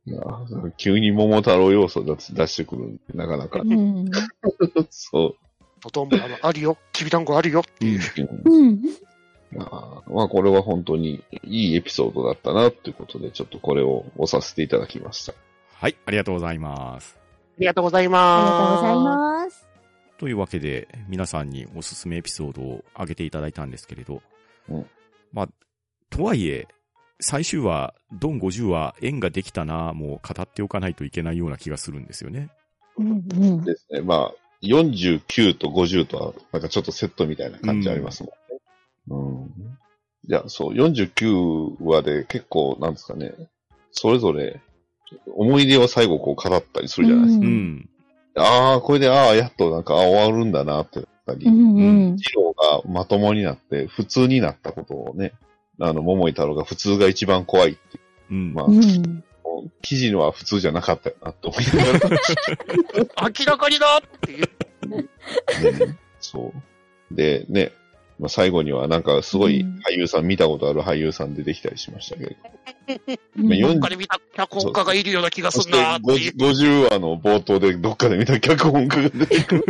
いやー急に桃太郎要素出してくるんで、なかなか。
うん
そ
どんぶらのあるよ、きびだんごあるよっていう。
う。
うん
い
あーまあ、これは本当にいいエピソードだったなっていうことで、ちょっとこれを押させていただきました。
はい、ありがとうございます。
ありがとうござい
あり
ます。
がとうございます。
というわけで、皆さんにおすすめエピソードを挙げていただいたんですけれど、
うん
まあ、とはいえ、最終話、ドン50は縁ができたな、もう語っておかないといけないような気がするんですよね。
うんうん。
ですね。まあ、49と50とは、なんかちょっとセットみたいな感じありますもんね。うん。いや、そう、49話で結構、なんですかね、それぞれ、思い出を最後こう語ったりするじゃないですか。
う
うん
ん。
ああ、これで、ああ、やっとなんか、あ終わるんだなってなったり、
うんうん。
がまともになって、普通になったことをね、あの、桃井太郎が普通が一番怖いって
うん。
まあ
うん。
記事のは普通じゃなかったよなって思いながら、
明らかにだっていう。
ねそう。で、ね、まあ、最後にはなんかすごい
うん
俳優さん、見たことある俳優さん出てきたりしましたけど。
うん
まあ
どっかで見た脚本家がいるような気がすんなっていう。
50話の冒頭でどっかで見た脚本家が出てくる。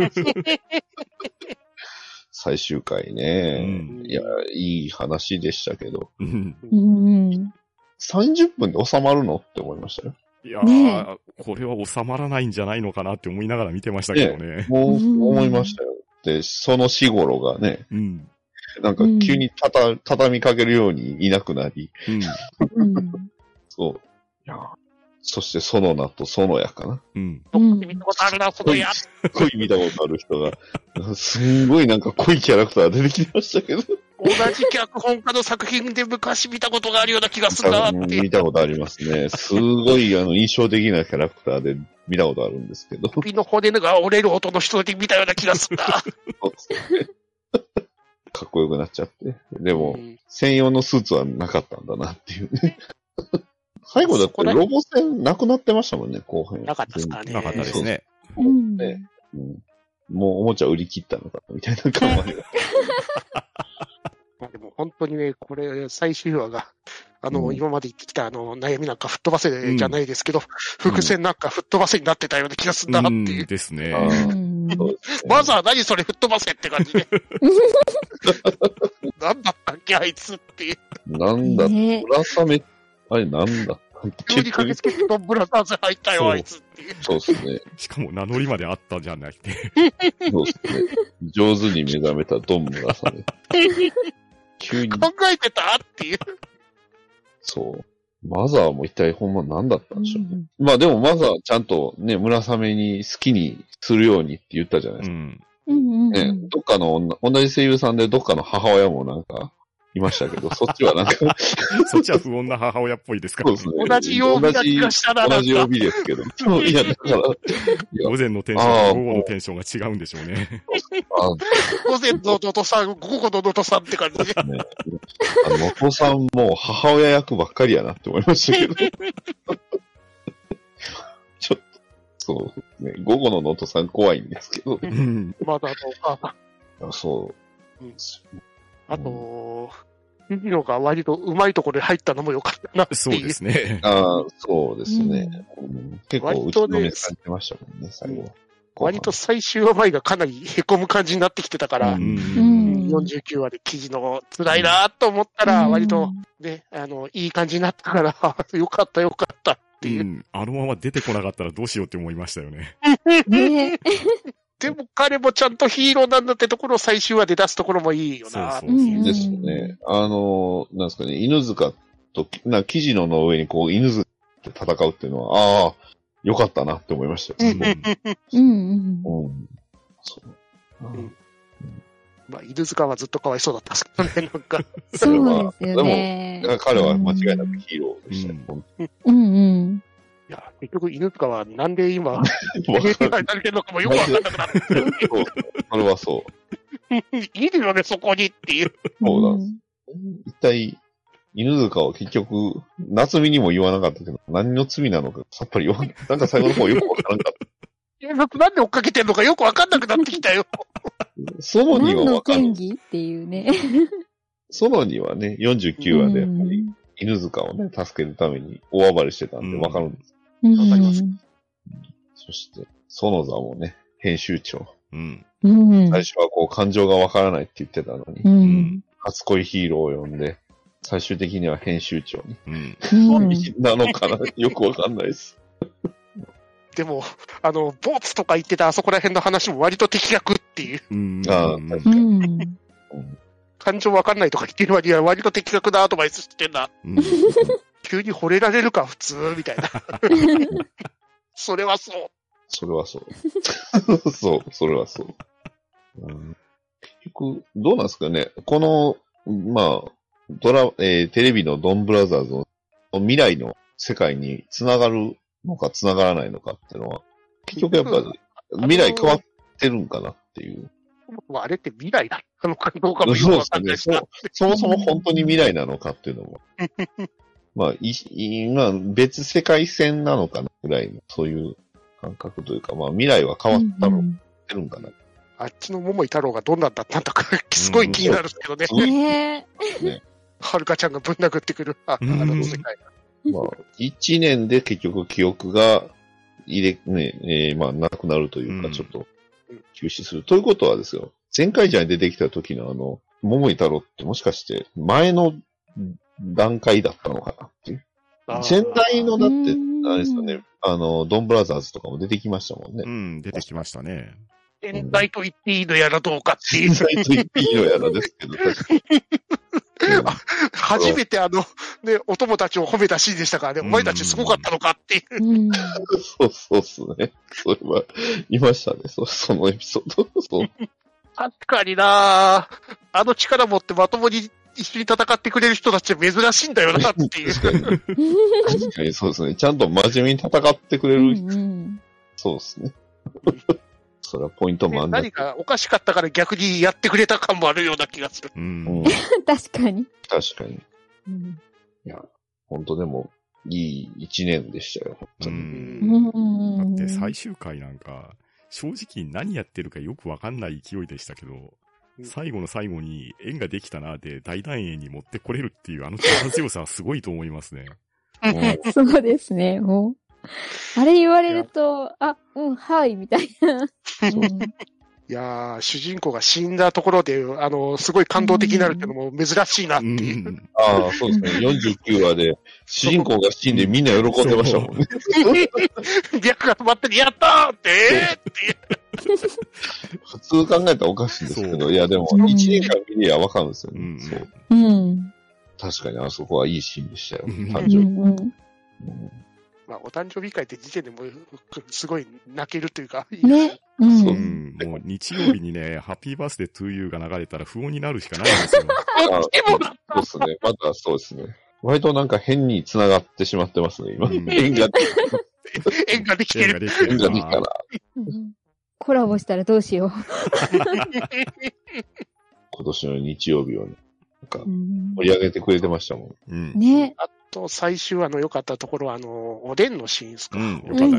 最終回ね、
うん
いや、いい話でしたけど、
うん。
うんうん。
30分で収まるのって思いましたよ。
いやー、
ね
これは収まらないんじゃないのかなって思いながら見てましたけどね。
もう、
うん
思いましたよ。で、その死頃がね、
うん。
なんか急にたた、畳みかけるようにいなくなり、
うん。
うん。
そう。いやそして、その名とそのやかな。
うん。
見たことあるな、そのや。
すっごい見たことある人が、すんごいなんか濃いキャラクター出てきましたけど、
同じ脚本家の作品で昔見たことがあるような気がするなって。
見たことありますね。すごいあの印象的なキャラクターで見たことあるんですけど、
首の骨が折れる音の人で見たような気がするな。
そうですねかっこよくなっちゃって。でも
う、ん
専用のスーツはなかったんだなっていうね。最後だってロボ戦なくなってましたもんね、後半。
なかったですからね。
なかったですね。
うん。
ねうんもうおもちゃ売り切ったのかみたいな感じが。
まあでも本当にね、これ、最終話が、あの、
うん
今まで言ってきたあの、悩みなんか吹っ飛ばせじゃないですけど、伏線なんか吹っ飛ばせになってたような気がするなって
う
いう。
うん
ですね
まずは何それ吹っ飛ばせって感じで。なんだったっけ、あいつっていう。
なんだ、
ね
村雨、あれなんだ
急に駆けつけてドンブラザーズ入ったよ、あいつっていう。
そうですね。
しかも名乗りまであったじゃなくて。
そうですね。上手に目覚めたドン村雨。急に、
考えてたっていう。
そう。マザーも一体ほんま何だったんでしょうね。まあでもマザーちゃんとね、村雨に好きにするようにって言ったじゃないですか。
うん。
うんうん
ね、どっかの女、同じ声優さんでどっかの母親もなんか、いましたけど、そっちはなんか、
そっちは不穏な母親っぽいですか？ら、
そうですね。
同じ曜日な気がしたな、なんか。
同じ曜日ですけど。そ ういや、だから、
午前のテンションと午後のテンションが違うんでしょうね。
あ
午前の能登さん、午後の能登さんって感じで。
ね、あの、お父さんも母親役ばっかりやなって思いましたけど。ちょっと、そうね、午後の能登さん怖いんですけど。
うん。
まだ。
あそう。
うんあと、ヒロが割とうまいところに入ったのも良かったなっていう。
そうですね。
ああ、そうですね。うん。結構打ち
割とね
のめされてましたもん。ね、最後は。
割と最終話前がかなり凹む感じになってきてたから、
うん。
うん。
49話で記事の辛いなと思ったら、割とね、あの、いい感じになったから、よかったよかったっていうう。
ん。あのまま出てこなかったらどうしようって思いましたよね。
ね
でも彼もちゃんとヒーローなんだってところを最終話で出すところもいいよな
そうそうそう
ですよね。あの、なんですかね、犬塚と、な、記事のの上にこう、犬塚って戦うっていうのは、ああ、よかったなって思いましたよ。
うん
うん
うんうん。
うん。そう。
うんまあ、犬塚はずっとかわいそうだったんですけどね、なんか。
そうですよね。
だから彼は間違いなくヒーローでしたよ。
うんうん。
いや、結局犬塚はなんで今、
わか
芸人になれてるのかもよくわかんなくなって
るそうそれはそう。
いるよね、そこにっていう。
そうなんです一体、犬塚は結局、夏美にも言わなかったけど、何の罪なのかさっぱり言わん、なんか最後の方よくわからんかっ
警察 なんで追っかけてんのかよくわかんなくなってきたよ。
た。ソロにはわかる
権。利っていうね。
ソロにはね、49話でやっぱり
うん
犬塚をね、助けるために大暴れしてたんでわかるんです。
うん
わかります
そして、園座もね、編集長。
うん。
うん。
最初はこう感情がわからないって言ってたのに、
うん。
初恋ヒーローを呼んで、最終的には編集長に。
うん。
うん
なのかなよくわかんないです。
でも、あの、ボツとか言ってたあそこら辺の話も割と的確っていう、
うん。
あ
うん
確か
うん。
感情わかんないとか言ってる割には割と的確なアドバイスしてんな。
うん
急に惚れられるか、普通、みたいな。それはそう。
それはそう。そう、それはそう。うん、結局、どうなんですかねこの、まあ、ドラ、えーテレビのドンブラザーズの未来の世界に繋がるのか繋がらないのかっていうのは、結局やっぱり未来変わってるんかなっていう。
まあ、あれって未来だったのかどうかもよく
そうで
わかんない
ね。そもそも本当に未来なのかっていうのも。まあ、い、いまあ、別世界線なのかなぐらいの、そういう感覚というか、まあ、未来は変わったの、るんかな。
あっちの桃井太郎がどんなんだったんだか、すごい気になるんですけどね。
うん
ね
はるかちゃんがぶん殴ってくる、あの世界。
まあ、一年で結局記憶が入れ、ね、えーまあ、なくなるというか、
うん
ちょっと、休止する。ということはですよ、前回じゃに出てきた時のあの、桃井太郎ってもしかして、前の段階だったのかなっていう。先代の、だって
うん、
あれですよね、あの、ドンブラザーズとかも出てきましたもんね
う。ん、出てきましたね。
変態と言っていいのやらどうかっていう。
先代と言っていいのやらですけど、確かに。
初めてあの、ね、お友達を褒めたシーンでしたからね、
うん
お前たちすごかったのかっていう。
うん。
そうそうっすね。それは、いましたね。そそのエピソード。そう。
確かになあの力持ってまともに一緒に戦ってくれる人たちは珍しいんだよなっていう。
確かに。確かにそうですね。ちゃんと真面目に戦ってくれ
う
る、
ん
そうですね。それはポイントもあんだ
何かおかしかったから逆にやってくれた感もあるような気がする。
う。
うんん。
確かに。
確かに。
うん
いや、本当でも、いい一年でしたよ、本
う
当に。
ん。
うん
だって最終回なんか、正直何やってるかよくわかんない勢いでしたけど、最後の最後に縁ができたなで大団円に持ってこれるっていうあの力強さはすごいと思いますね。
うん
そうですね、もう。あれ言われると、あ、うん、はい、みたいな。うん
いやー、主人公が死んだところで、あの、すごい感動的になるっていうのも珍しいなっ
う
ていう。
ん。
ああ、そうですね。49話で、主人公が死んでみんな喜んでましたもんね。
逆が待ってる、やったーって、えーっていう。
普通考えたらおかしいんですけ
そ
ど、いやでも、
うん
一年間見りゃわかるんですよね。
うん
そう。
うん。
確かにあそこはいいシーンでしたよ。
うん
誕生日。
うん
まあ、お誕生日会って時点でもう、すごい泣けるというか、
ね。う。
んん。もう日曜日にね、ハッピーバースデートゥーユーが流れたら不穏になるしかないんですよ。
そうですね。またそうですね。割となんか変に繋がってしまってますね、今。
うん
縁が、
縁ができてる。
縁ができ
たら。
うんコラボしたらどうしよ
今年の日曜日をね、なんか盛り上げてくれてましたもん。
うん。
ね。
あと、最終話の良かったところは、あの、おでんのシーンですか？
うんよかった
うん
ですね。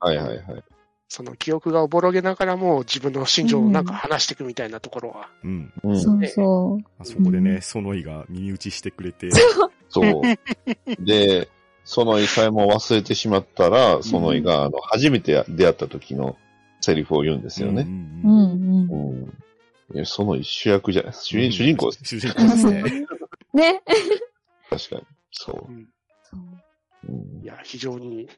あはいはいはい。
その記憶がおぼろげながらも自分の心情をなんか話していくみたいなところは。
うん。
うん。
そうそう。
あそこでね、ソノイが耳打ちしてくれて、
そう。で、そのイさえも忘れてしまったら、そのイが、あの、初めて出会った時のセリフを言うんですよね。
うん
う
うん
んうん。
その一主役じゃない。主人主人公です。
主人公ですね。
ね。
確かに。そ
う。
うん
いや、非常に。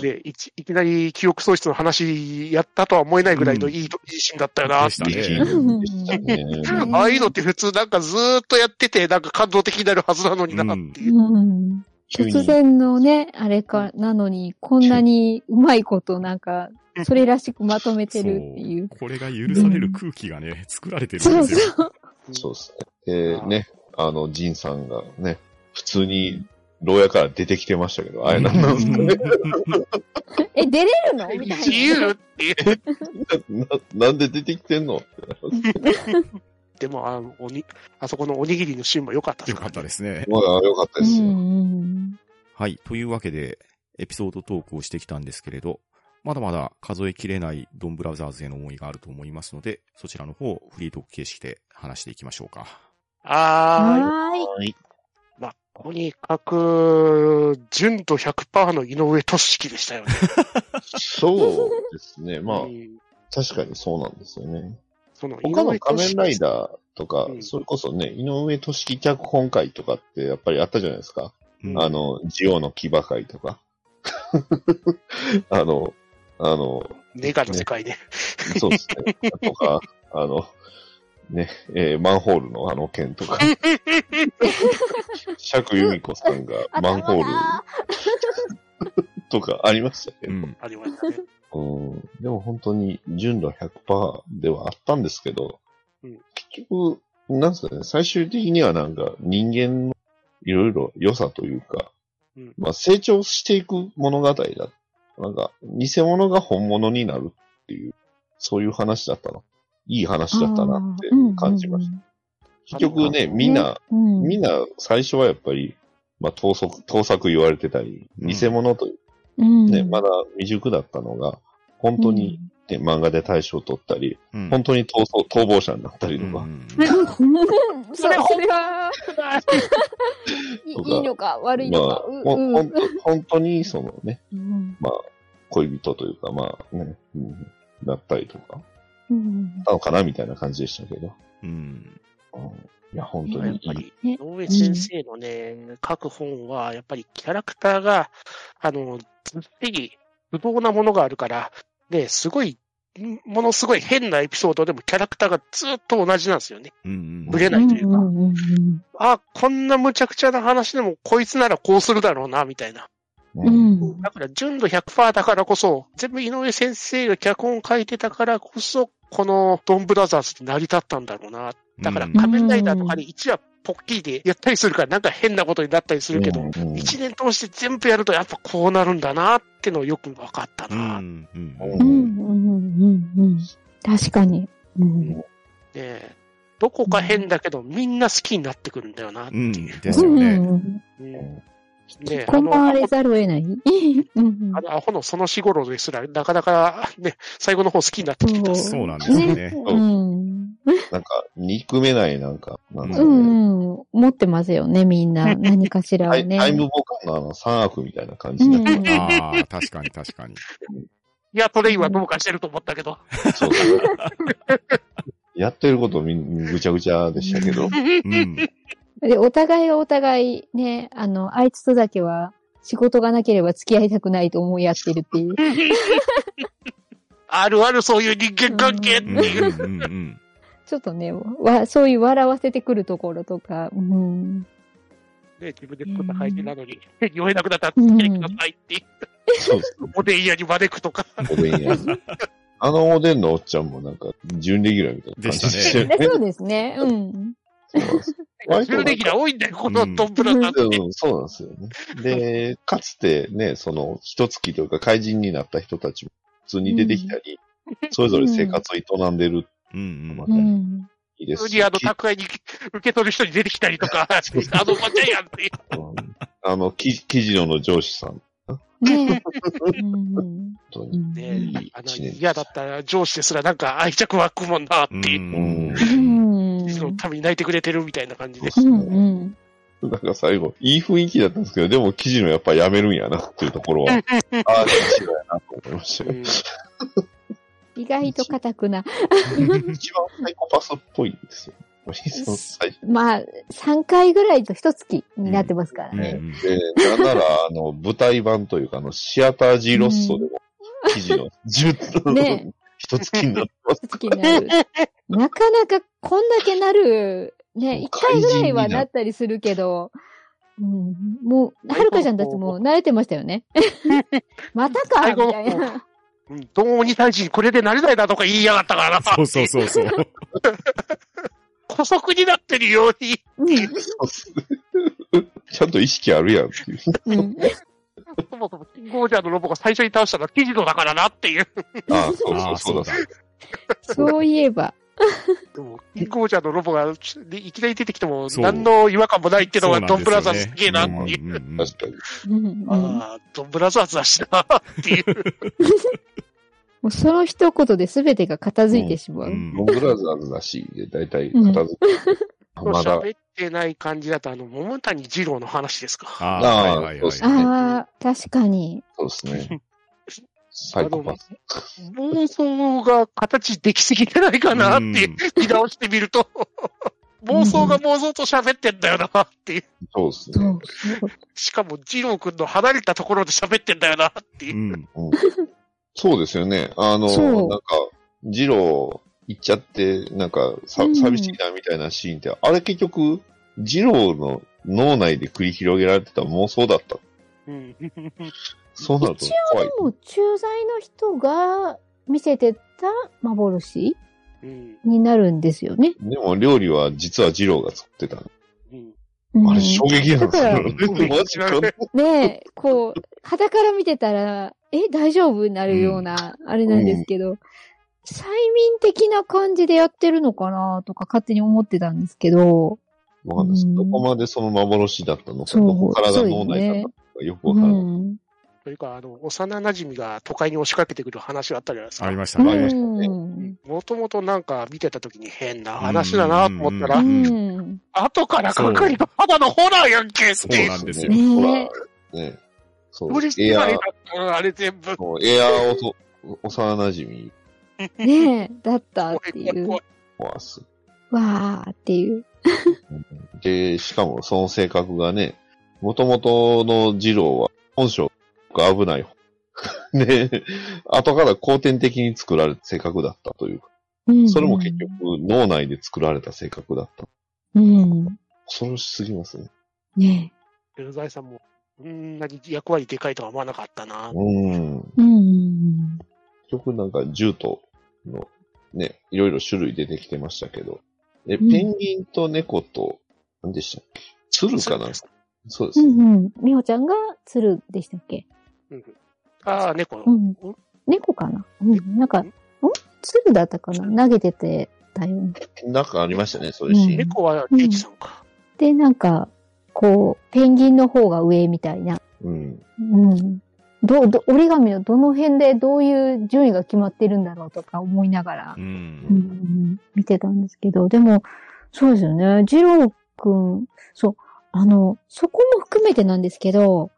で、いちいきなり記憶喪失の話やったとは思えないぐらいのいい,、いいシーンだったよなって
で
いう。
ね。
ああいうのって普通なんかずーっとやってて、なんか感動的になるはずなのになっていう。
うん。突然のね、あれか、なのに、こんなにうまいこと、なんか、それらしくまとめてるっていう。
これが許される空気がね、作られてる
そう
んですよ。
そう。
そうですね。で、ね、あの、ジンさんがね、普通に、牢屋から出てきてましたけど、あれなんなんですかね。
え、出れるの？みたいな。
自由っていう。
ななんで出てきてんの？
でもあのおに、あそこのおにぎりのシーンも良かった
よかったですね。
まあ、よかったですよ。
はい。というわけで、エピソードトークをしてきたんですけれど、まだまだ数えきれないドンブラザーズへの思いがあると思いますので、そちらの方、フリートーク形式で話していきましょうか。
あー
はーい。
はい。
まあ、とにかく、純度100%の井上俊樹でしたよね。
そうですね。まあ
う、ん
確かにそうなんですよね。
その
他の仮面ライダーとか、
うん
それこそね、井上俊樹脚本会とかってやっぱりあったじゃないですか。
うん
あの、ジオの騎馬会とか。あの、あの、
ネガの世界で。
そうですね。とか、あの、ね、えーマンホールのあの件とか、釈由美子さんがマンホールとかありましたけど、
うん。
ありましたね。
うん、でも本当に純度100%ではあったんですけど、
うん
結局、なんですかね、最終的にはなんか人間のいろいろ良さというか、
うん
まあ成長していく物語だ。なんか、偽物が本物になるっていう、そういう話だったの。いい話だったなって感じました。結局ね、みんな、
うん。
みんな最初はやっぱり、まあ盗作、盗作言われてたり、
うん。
偽物という
うん、
ね、まだ未熟だったのが、本当に、ね漫画で大賞を取ったり、
うん。
本当に逃走、逃亡者になったりとか、
それ それは、い いいのか悪い
まあ、
のか。
ほ
うん。
本当本当にそのね、
うん。
まあ、恋人というか、まあね、うん、だったりとか、
うん
なのかなみたいな感じでしたけど、
うん。
うん、いや、本当に。
やっぱり、
ね
井上先生のね、書く本は、やっぱりキャラクターが、あの、ずっしり、不動なものがあるから、ね、すごい、んものすごい変なエピソードでもキャラクターがずっと同じなんですよね。
うん。
ぶれないというか。あ、こんな無茶苦茶な話でも、こいつならこうするだろうな、みたいな。
う
うんん
だから、純度100%だからこそ、全部井上先生が脚本を書いてたからこそ、このドンブラザーズって成り立ったんだろうな。だから、
うん
仮面ライダーとかに1話ポッキリでやったりするから、なんか変なことになったりするけど、
うんうん
一年通して全部やるとやっぱこうなるんだなってのをよく分かった
う
な。
ん。うん。
う
うんんうんうんうん確かに。うん
でどこか変だけど、みんな好きになってくるんだよなって
うん。
いう。
ですよね。
うん
うんねあ
こんばれざるを得ない？うん
あのアホのそのし頃ですら、なかなかね、最後の方好きになってきてた。
そう
なんですよ
ね
ね。
うん
なんか、憎めない、なんか、なんだ
う
ろうね。
ん。持ってますよね、みんな。何かしらをね。
タイムボカンのあの三悪みたいな感じになって
うん
ああ、確かに確かに。
いや、トレインはどうかしてると思ったけど。
そうそう。やってることみんぐちゃぐちゃでしたけど。
うん。
で、お互いがお互いね、あの、あいつとだけは仕事がなければ付き合いたくないと思い合ってるっていう。
あるあるそういう人間関係って
うん。
いう。
うん。うん。
ちょっとね、わ、そういう笑わせてくるところとか、うん。
ね、自分で作った配信なのに、酔えなくなったら付き合いくださいっていう、
そうです。
おでん屋に招くとか。
おでん屋。あのおでんのおっちゃんもなんか、準レギュラーみたいな感じ
でしたね
で そうですね。うん。
そうなんです割と
10レギュラー多いんだよ、このトップランナーって。
うんそうなんですよね。で、かつてね、その、一月というか怪人になった人たちも普通に出てきたり、それぞれ生活を営んでる
うん。
また
うん。
いいですし
普通にあの、宅配に受け取る人に出てきたりとか、あの、おばちゃんやんっていう。
うんあの、き記事のの上司さん、
ねうん。
本当に。
ね
いい
あの、嫌だった上司ですらなんか愛着湧くもんなっていう。のために泣いてくれてるみたいな感じで。
うんうん。
なんか最後、いい雰囲気だったんですけど、でも記事のやっぱやめるんやなっていうところは、ああ、やなと思いましたよ。
うん
意外と硬くな。
一番サイコパスっぽいんですよ。
まあ、3回ぐらいと一月になってますからね。
うん。
で、なんなら、あの、舞台版というか、あの、シアター G ロッソでも、記事の10、
ね
一月になってます。
一月になる。なかなかこんだけなる、ね、一回ぐらいはなったりするけど、うん、もう、はるかちゃんたちも慣れてましたよね。またかみたいな。
うんどうに対しこれでなれないだとか言いやがったからな。
そうそうそうそう。
古速になってるように。
ちゃんと意識あるやんっていう。
うん
そもそもキングオージャーのロボが最初に倒したのはキジノだからなっていう。
ああ、そうそうそだ
そううだ。。
そういえば。
でも、キングオージャーのロボがいきなり出てきても何の違和感もないっていうのがドンブラザーすげえなっていう。
確かに。
ああ、ドンブラザーズだしなっていう。
もうその一言で全てが片付いてしまう。
うん
ロンブラザーズだし、で、大体片付けて、まだ、
喋ってない感じだと、あの、桃谷二郎の話ですか。
ああ、
確かに。
そうですね。サイコパス。
妄想が形できすぎてないかなって
うん
見直してみると、妄想が妄想と喋ってんだよなっていう。
そうですね。
しかも、ジロー君の離れたところで喋ってんだよなっていうう。
ん。
うんそうですよね。あの、なんか、ジロー行っちゃって、なんか、さ
うん
寂しいなみたいなシーンって、あれ結局、ジローの脳内で繰り広げられてた妄想だった。
うん。
そうなると
一
怖い。
もう駐在の人が見せてた幻
うん。
になるんですよね。
でも料理は実はジローが作ってた。
うん。
うん
あれ衝撃なんですよ。
うん
マジか。
ねえ、こう、肌から見てたら、え、大丈夫になるような、あれなんですけど、催眠的な感じでやってるのかなとか勝手に思ってたんですけど、
わかんないです
うん
どこまでその幻だったのか、どこからが脳内だったのかよくわ
う
からない。
ん。
というか、あの、幼馴染が都会に押しかけてくる話があったじゃないですか
あり。ました
う
ね。
ん。
もともとなんか見てた時に変な話だなと思ったら。後からかかりが肌のホラーやんけっ
そう
て。
なんですよ。
ね
ほら、ね。そう。エア
ないだったのあれ全部。
エアーおと幼馴染
ねえ、だったっていう。
怖い怖い。
壊す。
わーっていう。
で、しかもその性格がね、元々の二郎は本性が危ない方。ね、後から後天的に作られた性格だったというか、
うん
それも結局脳内で作られた性格だった。
うん。
恐ろしすぎますね。
ね
ルザイさんも、こんなに役割でかいとは思わなかったな。
うん。
え。うん。
結局なんか銃とのね、いろいろ種類出てきてましたけど、え、
うん
ペンギンと猫と、何でしたっけ？鶴かなそうですね。
うんうん。みほちゃんが鶴でしたっけ？
うんああ、猫。
うん。猫かな？うん。なんか、ん？鶴だったかな？投げててたよね。
なんかありましたね、そういうシーン。
うん
猫はケイチさんか。
で、なんか、こう、ペンギンの方が上みたいな。
うん。
うん。ど、ど、折り紙のどの辺でどういう順位が決まってるんだろうとか思いながら
う、。
うんん、見てたんですけど、でも、そうですよね。ジローくん、そう、あの、そこも含めてなんですけど、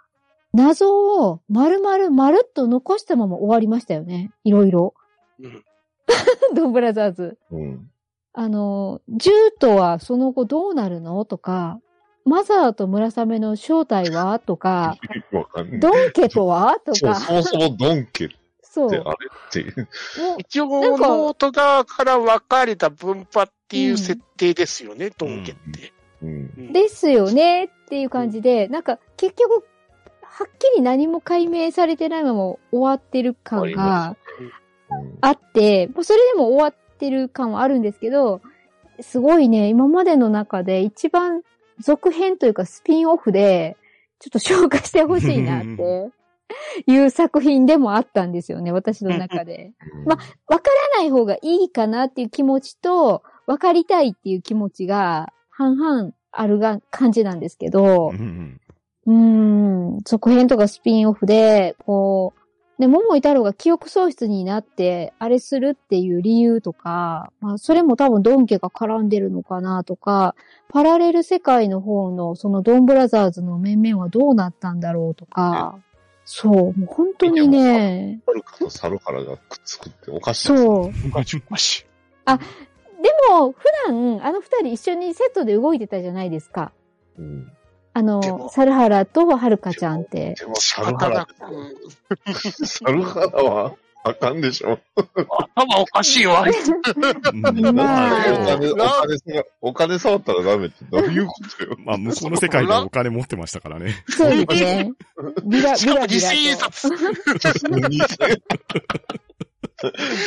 謎を丸々丸っと残したまま終わりましたよね。いろいろ。
うん。
ドンブラザーズ。
うん。
あの、ジュートはその後どうなるの？とか、マザーと村雨の正体は？とか、
わか。
ドン家とは？とか、
そもそもドン家っ
そう。
てあれっていう。
一応、
なんか
脳人側から分かれた分派っていう設定ですよね、ドン家って。
うん。
うん
ですよねっていう感じで、なんか結局、はっきり何も解明されてないまま終わってる感が
うん
あって、もうそれでも終わってる感はあるんですけど、すごいね、今までの中で一番続編というかスピンオフで、ちょっと紹介してほしいなって いう作品でもあったんですよね、私の中で。まわからない方がいいかなっていう気持ちと、わかりたいっていう気持ちが半々あるが感じなんですけど
う、ん
うーん、続編とかスピンオフで、こう、ね、桃井太郎が記憶喪失になって、あれするっていう理由とか、まあ、それも多分ドン家が絡んでるのかなとか、パラレル世界の方のそのドンブラザーズの面々はどうなったんだろうとか、そう、もう本当にね、
サルカとサルハラがくっつくっておかしいですね。
そう。
おかしいおかしい。
でも、普段、あの二人一緒にセットで動いてたじゃないですか。
うん。
あの
でも、
サルハラとはるかちゃんって。
でもサルハラ、
うん
サルハラはあかんでしょ。
頭おかしいわ、あいつ。
うん
まあ
お金、お金さ、お金触ったらダメってどういうことよ。
まあ、向こうの世界でお金持ってましたからね。
そうですね。ビラ、
しかも
ビラビ
2000円
ラと。
札。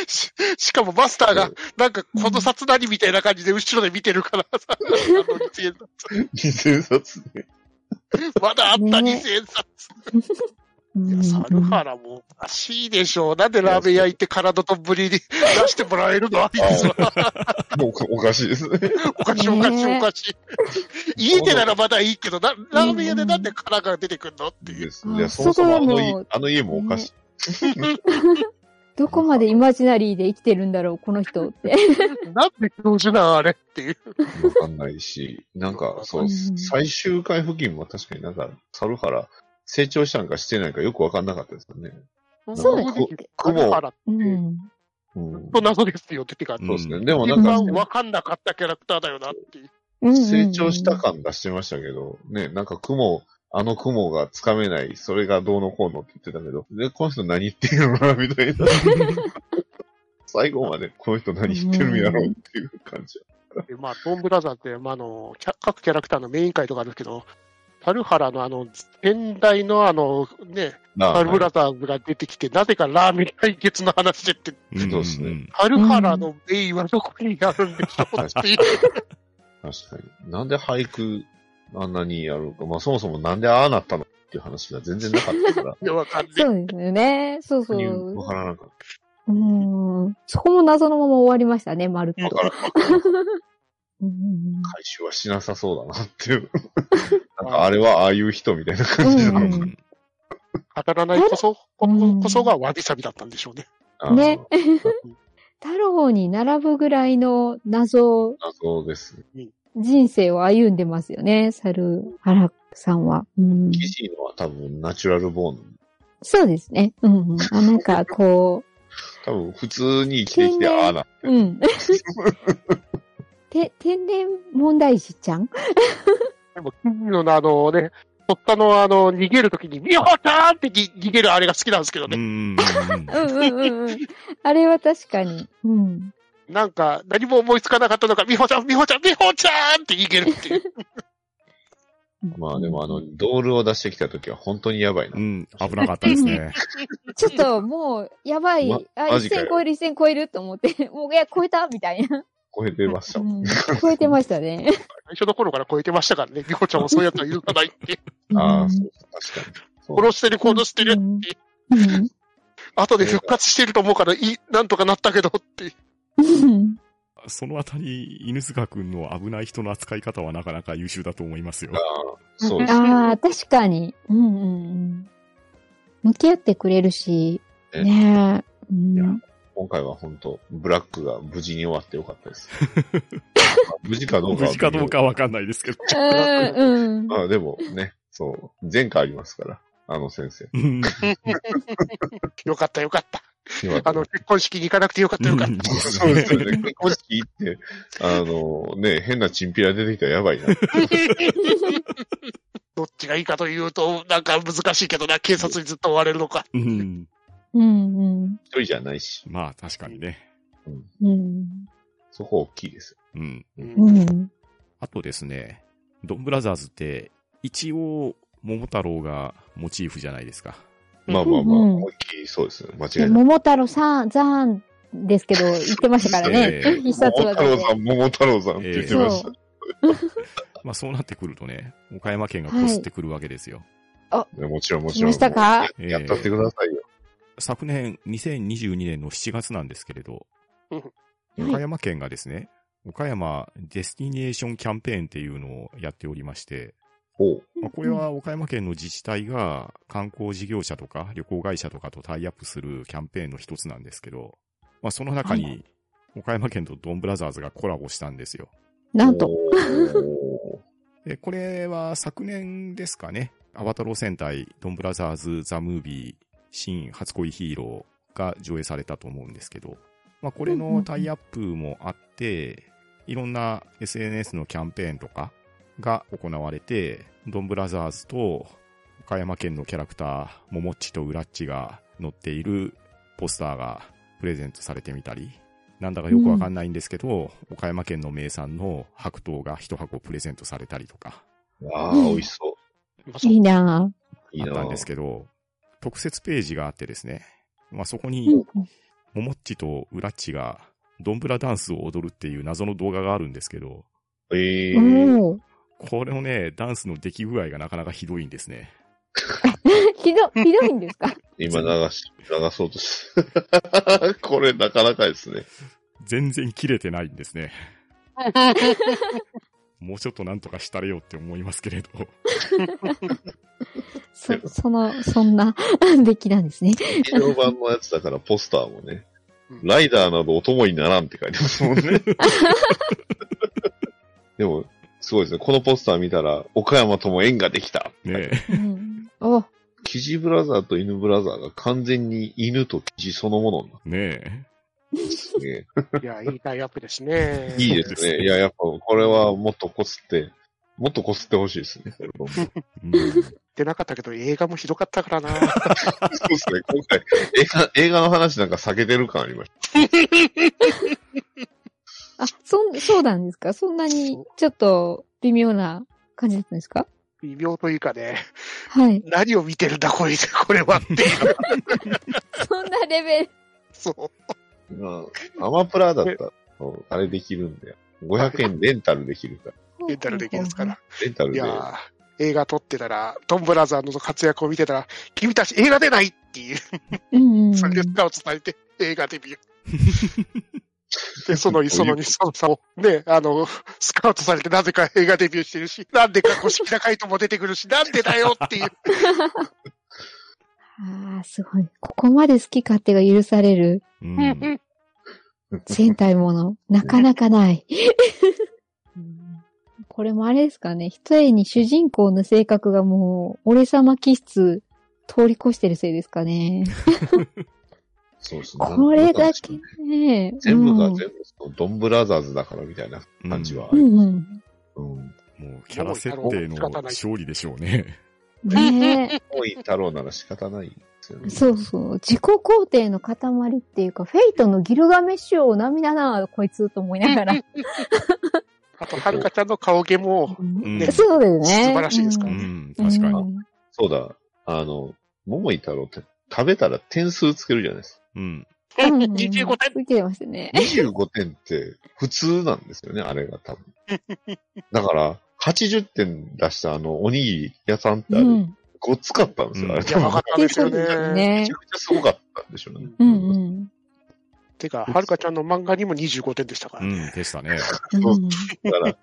し しかもマスターが、なんかこの札何みたいな感じで後ろで見てるからさ、あの2000円札
2000冊ね。
まだあった
ね
2000円札。
うん
いや、サルハラもおかしいでしょう。なんでラーメン屋行って体とぶりに出してもらえるの？あいつは。
もうおかしいですね。
おかしいおかしい
ね
おかしい。家でならまだいいけど、なラーメン屋でなんで殻が出てくんの？っていう。
ですいや、そもそもあのあの家もおかしい。
どこまでイマジナリーで生きてるんだろう、この人って。
なんで教授なんあれっていう。
わかんないし、なんか、そうう、
ん
最終回付近も確かになんか、サルハラ、成長したんかしてないかよくわかんなかったですよね。
そうです
く雲、
原って
うん。
うん
と謎ですよっててか、
うん
そうですね。でも
一
なんか、
番わかんなかったキャラクターだよなっていう。
うん
成長した感出してましたけど、ね、なんか雲、あの雲がつかめない、それがどうのこうのって言ってたけど、で、この人何言ってるのかな、みたいな。最後までこの人何言ってるんやろうっていう感じ。
でまあ、ドンブラザーって、まあ、あの、各キャラクターのメイン会とかあるけど、樽原のあの、先代のあの、ね、
な
タルブラザーズが出てきて、なぜかラーメン対決の話でって、
うん
そうですね
原のメインはどこにあるんでしょうっていう。
確かに。なんで俳句あんなにやるのか。まあそもそもなんでああなったのっていう話が全然なかったから。
いやわかんない。
そうですよね。そうそう。
わからなかっ
うん。そこも謎のまま終わりましたね、まるっと。
回収はしなさそうだなっていう。なんかあれはああいう人みたいな感じなのか
うん
語らないこそ、こそがわびさびだったんでしょうね。
な。
ね。太郎に並ぶぐらいの謎、
謎ですね。
人生を歩んでますよね、猿原さんは。うん、
キシのは多分ナチュラルボーン。
そうですね。うんうん、あなんかこ
多分普通に生きてきてああな。
う、うん。て天然問題児ちゃん？
でも、金のあのね、とったのあの、逃げるときに、みほちゃんってに逃げるあれが好きなんですけどね。
うんうんうん
うんうんうんうん。あれは確かに。うん。
なんか、何も思いつかなかったのか、みほちゃん、みほちゃん、みほちゃんって逃げるっていう。
まあでもあの、ドールを出してきた時は本当にやばいな。
うん、危なかったですね。
ちょっともう、やばい。
ま
あ、
マジかよ
一線超える一線超えると思って、もう、いや、超えたみたいな。
超えてました。
うん、超えてましたね。
最初の頃から超えてましたからね、みほちゃんはそういうやつは許さないって。
ああ、
うん
そう、確かに。
殺してる、殺してるって。
うん
後で復活してると思うから、いい、なんとかなったけどって。
う ん
そのあたり、犬塚くんの危ない人の扱い方はなかなか優秀だと思いますよ
あ。あ、そうです。
ああ、確かに。うんうんうん。向き合ってくれるし、
ね
ねえ。うん
いや今回は本当、ブラックが無事に終わってよかったです。無事かどうかは
無事かどうかはわかんないですけど。
うんうん。
あでもね、そう、前科ありますから、あの先生。
うん
よかったよかった。あの、結婚式に行かなくてよかったよかった。
そうですよね。結婚式行って、あのね、変なチンピラ出てきたらやばいな。
どっちがいいかというと、なんか難しいけどな、警察にずっと追われるのか。
うん
うんうん。
一人じゃないし、
まあ、確かにね。
うん。
そこ大きいです
うん。
うん。
あとですね、ドンブラザーズって、一応、桃太郎がモチーフじゃないですか。
よ。まあまあまあ、
うん
思いっきりそうですね。間違いない。
桃太郎さん、ザーンですけど、言ってましたからね。
ええ
必殺
桃太。郎さん、桃太郎さんって言ってました。
まあ、そうなってくるとね、岡山県がこすってくるわけですよ。
いやもちろんもちろん。
来ましたか？
もうややったってくださいよ。
昨年、2022年の7月なんですけれど、
はい
岡山県がですね、岡山デスティネーションキャンペーンっていうのをやっておりまして、まあ、これは岡山県の自治体が観光事業者とか旅行会社とかとタイアップするキャンペーンの一つなんですけど、まあ、その中
は
に岡山県とドンブラザーズがコラボしたんですよ。
なんと。
で、これは昨年ですかね、アバタロー戦隊ドンブラザーズザ・ムービー新初恋ヒーローが上映されたと思うんですけど、まあ、これのタイアップもあって、いろんな SNS のキャンペーンとかが行われて、ドンブラザーズと岡山県のキャラクター、ももっちとウラッチが載っているポスターがプレゼントされてみたり、なんだかよくわかんないんですけど、岡山県の名産の白桃が一箱プレゼントされたりとか、
ああ、美味しそ
う。
いいな
あ。ったんですけど、特設ページがあってですね、まあ、そこ
ぁ。
に、ももっちとウラッチが、ドンブラダンスを踊るっていう謎の動画があるんですけど、
え
ー
これのね、ダンスの出来具合がなかなかひどいんですね。
ひど、ひどいんですか？
今流し、流そうとし これなかなかですね。
全然切れてないんですね。もうちょっとなんとかしたれよって思いますけれど。
そ、その、そんな出来なんですね。
劇場版のやつだからポスターもね
うん、
ライダーなどお供にならんって書いてますもんね。でも、すごいですね。このポスター見たら、岡山とも縁ができた。
ね
うん、お、
キジブラザーと犬ブラザーが完全に犬とキジそのものになっ
ね
てすね。
いや、いいタイアップですね。
いいですね。いや、やっぱこれはもっとこすって、もっとこすってほしいですね。
え。うん
出なかったけど、映画もひどかったからな。
そうですね。今回、映画、映画の話なんか避けてる感ありまし
あ、そん、そうなんですか？そんなに、ちょっと、微妙な感じだったんですか？
微妙というかね、
はい。
何を見てるんだ、こいつ、これはって。
そんなレベル。
そう。
た。まあ、アマプラだったら、あれできるんで、500円レンタルできるから。
レンタルできるんですから。
レンタルで。
いやー映画撮ってたら、ドンブラザーの活躍を見てたら、君たち映画出ないっていう、
うんうん。
それでスカウトされて、映画デビュー。で、その、そのに、その差を、ね、あの、スカウトされてなぜか映画デビューしてるし、なんでか五色高いとも出てくるし、なんでだよっていう。
ああ、すごい。ここまで好き勝手が許される
うん
戦隊もの。なかなかない。う んこれもあれですかね。一重に主人公の性格がもう、俺様気質通り越してるせいですかね。
そうですね。
これだけね。
全部
うん
が全部ドンブラザーズだからみたいな感じはある。
うんうん。
うん。
もうキャラ設定の勝利でしょうね。
ね
多い太郎なら仕方ないですよね。
そうそう。自己肯定の塊っていうか、フェイトのギルガメッシュを並だな、こいつと思いながら。
あと、はるかちゃんの顔毛も、
ん
ね
そうだよね。
素晴らしいですか
う
ら
ん、確かに。
に。
そうだ。あの、桃井太郎って食べたら点数つけるじゃないですか。
うん。
うん
25点。
てましたね。
25点って普通なんですよね、あれが多分。だから、80点出したあの、おにぎり屋さんってあれ、
うん。
ごっつかったんですよ、
うん
あれ多分。
かったですよ
そうですよ
ね。
ね
めちゃくちゃすごかったんでしょうね。
うんうん。
てか、はるかちゃんの漫画にも25点でしたからね。
うん、でしたね。
うん
だから、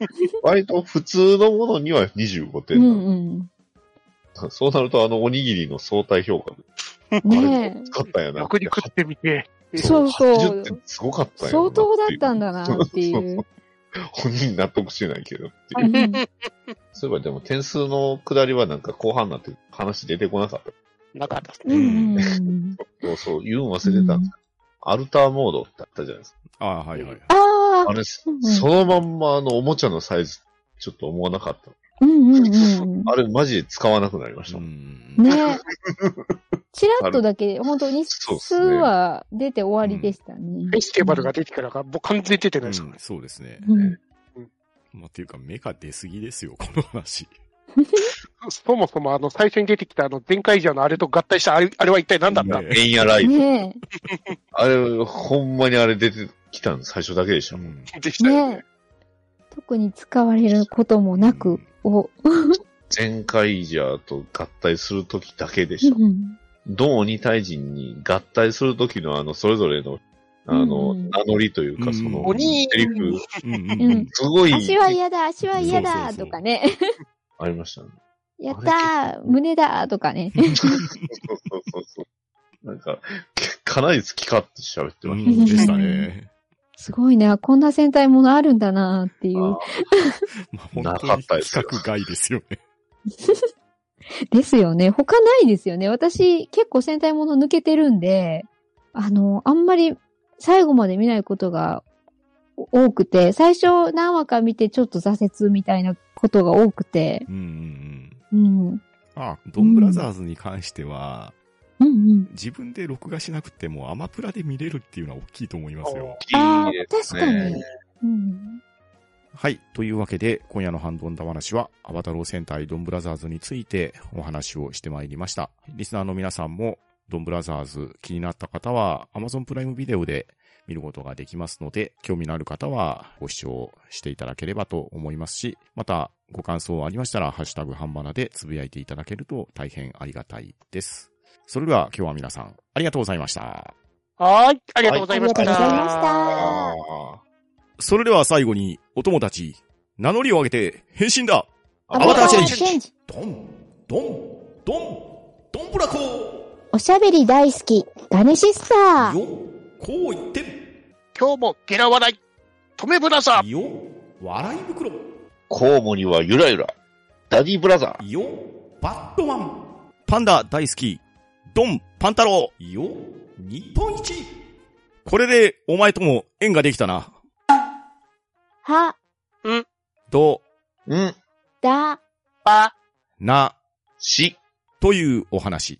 割と普通のものには25
う
点なの、
んうん。
そうなると、あのおにぎりの相対評価で、あれ
ね
ごっつかったんやな
逆に食ってみて、
え。そうそう
80。点すごかったんやな
相当だったんだなってい
そうそう
う。
本人納得してないけどっていう。
うん
そういえばでも点数の下りはなんか後半になって話出てこなかった。
なかったですね。
そうそう、言うん忘れてたんですけど、アルターモードってあったじゃないですか。
ああ、はいはい。
ああ。
あれ、
うん
そのまんまあのおもちゃのサイズ、ちょっと思わなかった。
うんうんうん。
あれマジで使わなくなりまし
う
た。
ん。
ね チラッとだけ、本当に数は出て終わりでしたね。
フェスティバルが出てからが、もう完全に出てないですか
うんそうですね。
うん。
まあ、っていうか、目が出すぎですよ、この話。
ら。そもそもあの、最初に出てきたあの、前回以上のあれと合体したあれ、あれは一体何だった、
ね
エンヤライト。
ね
あれ、ほんまにあれ出てきたの最初だけでしたもん。
うん
でし
え。
たよね。
ねえ。特に使われることもなく、お、
前回ジャーと合体するときだけでした。
うん
同鬼退人に合体するときのあの、それぞれの、あの、
うん
名乗りというか、
うん
その、
鬼
セリフ、
うん。
すごい、
足は嫌だ、足は嫌だ、とかね。
ありましたね。
やったー、胸だ、とかね。
そうそうそうそう。なんか、かなり好き勝手喋って
う
まし
んでしたね。
すごいな、こんな戦隊ものあるんだなってい
た。
う。
あ
まあ、本
な
当に
かったですよ
規格外ですよね。
ですよね。他ないですよね。私、結構戦隊もの抜けてるんで、あの、あんまり最後まで見ないことが多くて、最初何話か見てちょっと挫折みたいなことが多くて、
うんうんうん。
うん。
まあ、ドンブラザーズに関しては、
うんうん。
自分で録画しなくてもアマプラで見れるっていうのは大きいと思いますよ。
ああ、
いいです
確かに
ね。。
うん。
はい。というわけで、今夜のハンドンダ話は、アバタロー戦隊ドンブラザーズについてお話をしてまいりました。リスナーの皆さんも、ドンブラザーズ気になった方は、Amazon プライムビデオで見ることができますので、興味のある方はご視聴していただければと思いますし、また、ご感想ありましたら、ハッシュタグハンバナでつぶやいていただけると大変ありがたいです。それでは今日は皆さん、ありがとうございました。
はーい。ありがとうございました。
ありがとうございました。
それでは最後に、お友達、名乗りを上げて変身だ
ア
バターチェンジ
チェンジ。
ドン、ドン、ドン、ドンブラコ
おしゃべり大好き、ガネシスター。
よ、こう言って
今日もゲラ笑い。止めブラザー。
よ、笑い袋。
コウモリはゆらゆら。ダディブラザー。
よ、バットマン。パンダ大好き、ドン、パンタロウ、よ、日本一。これで、お前とも縁ができたな。
は、
ど、
うん。
だ、
ぱ、
な、
し。
というお話。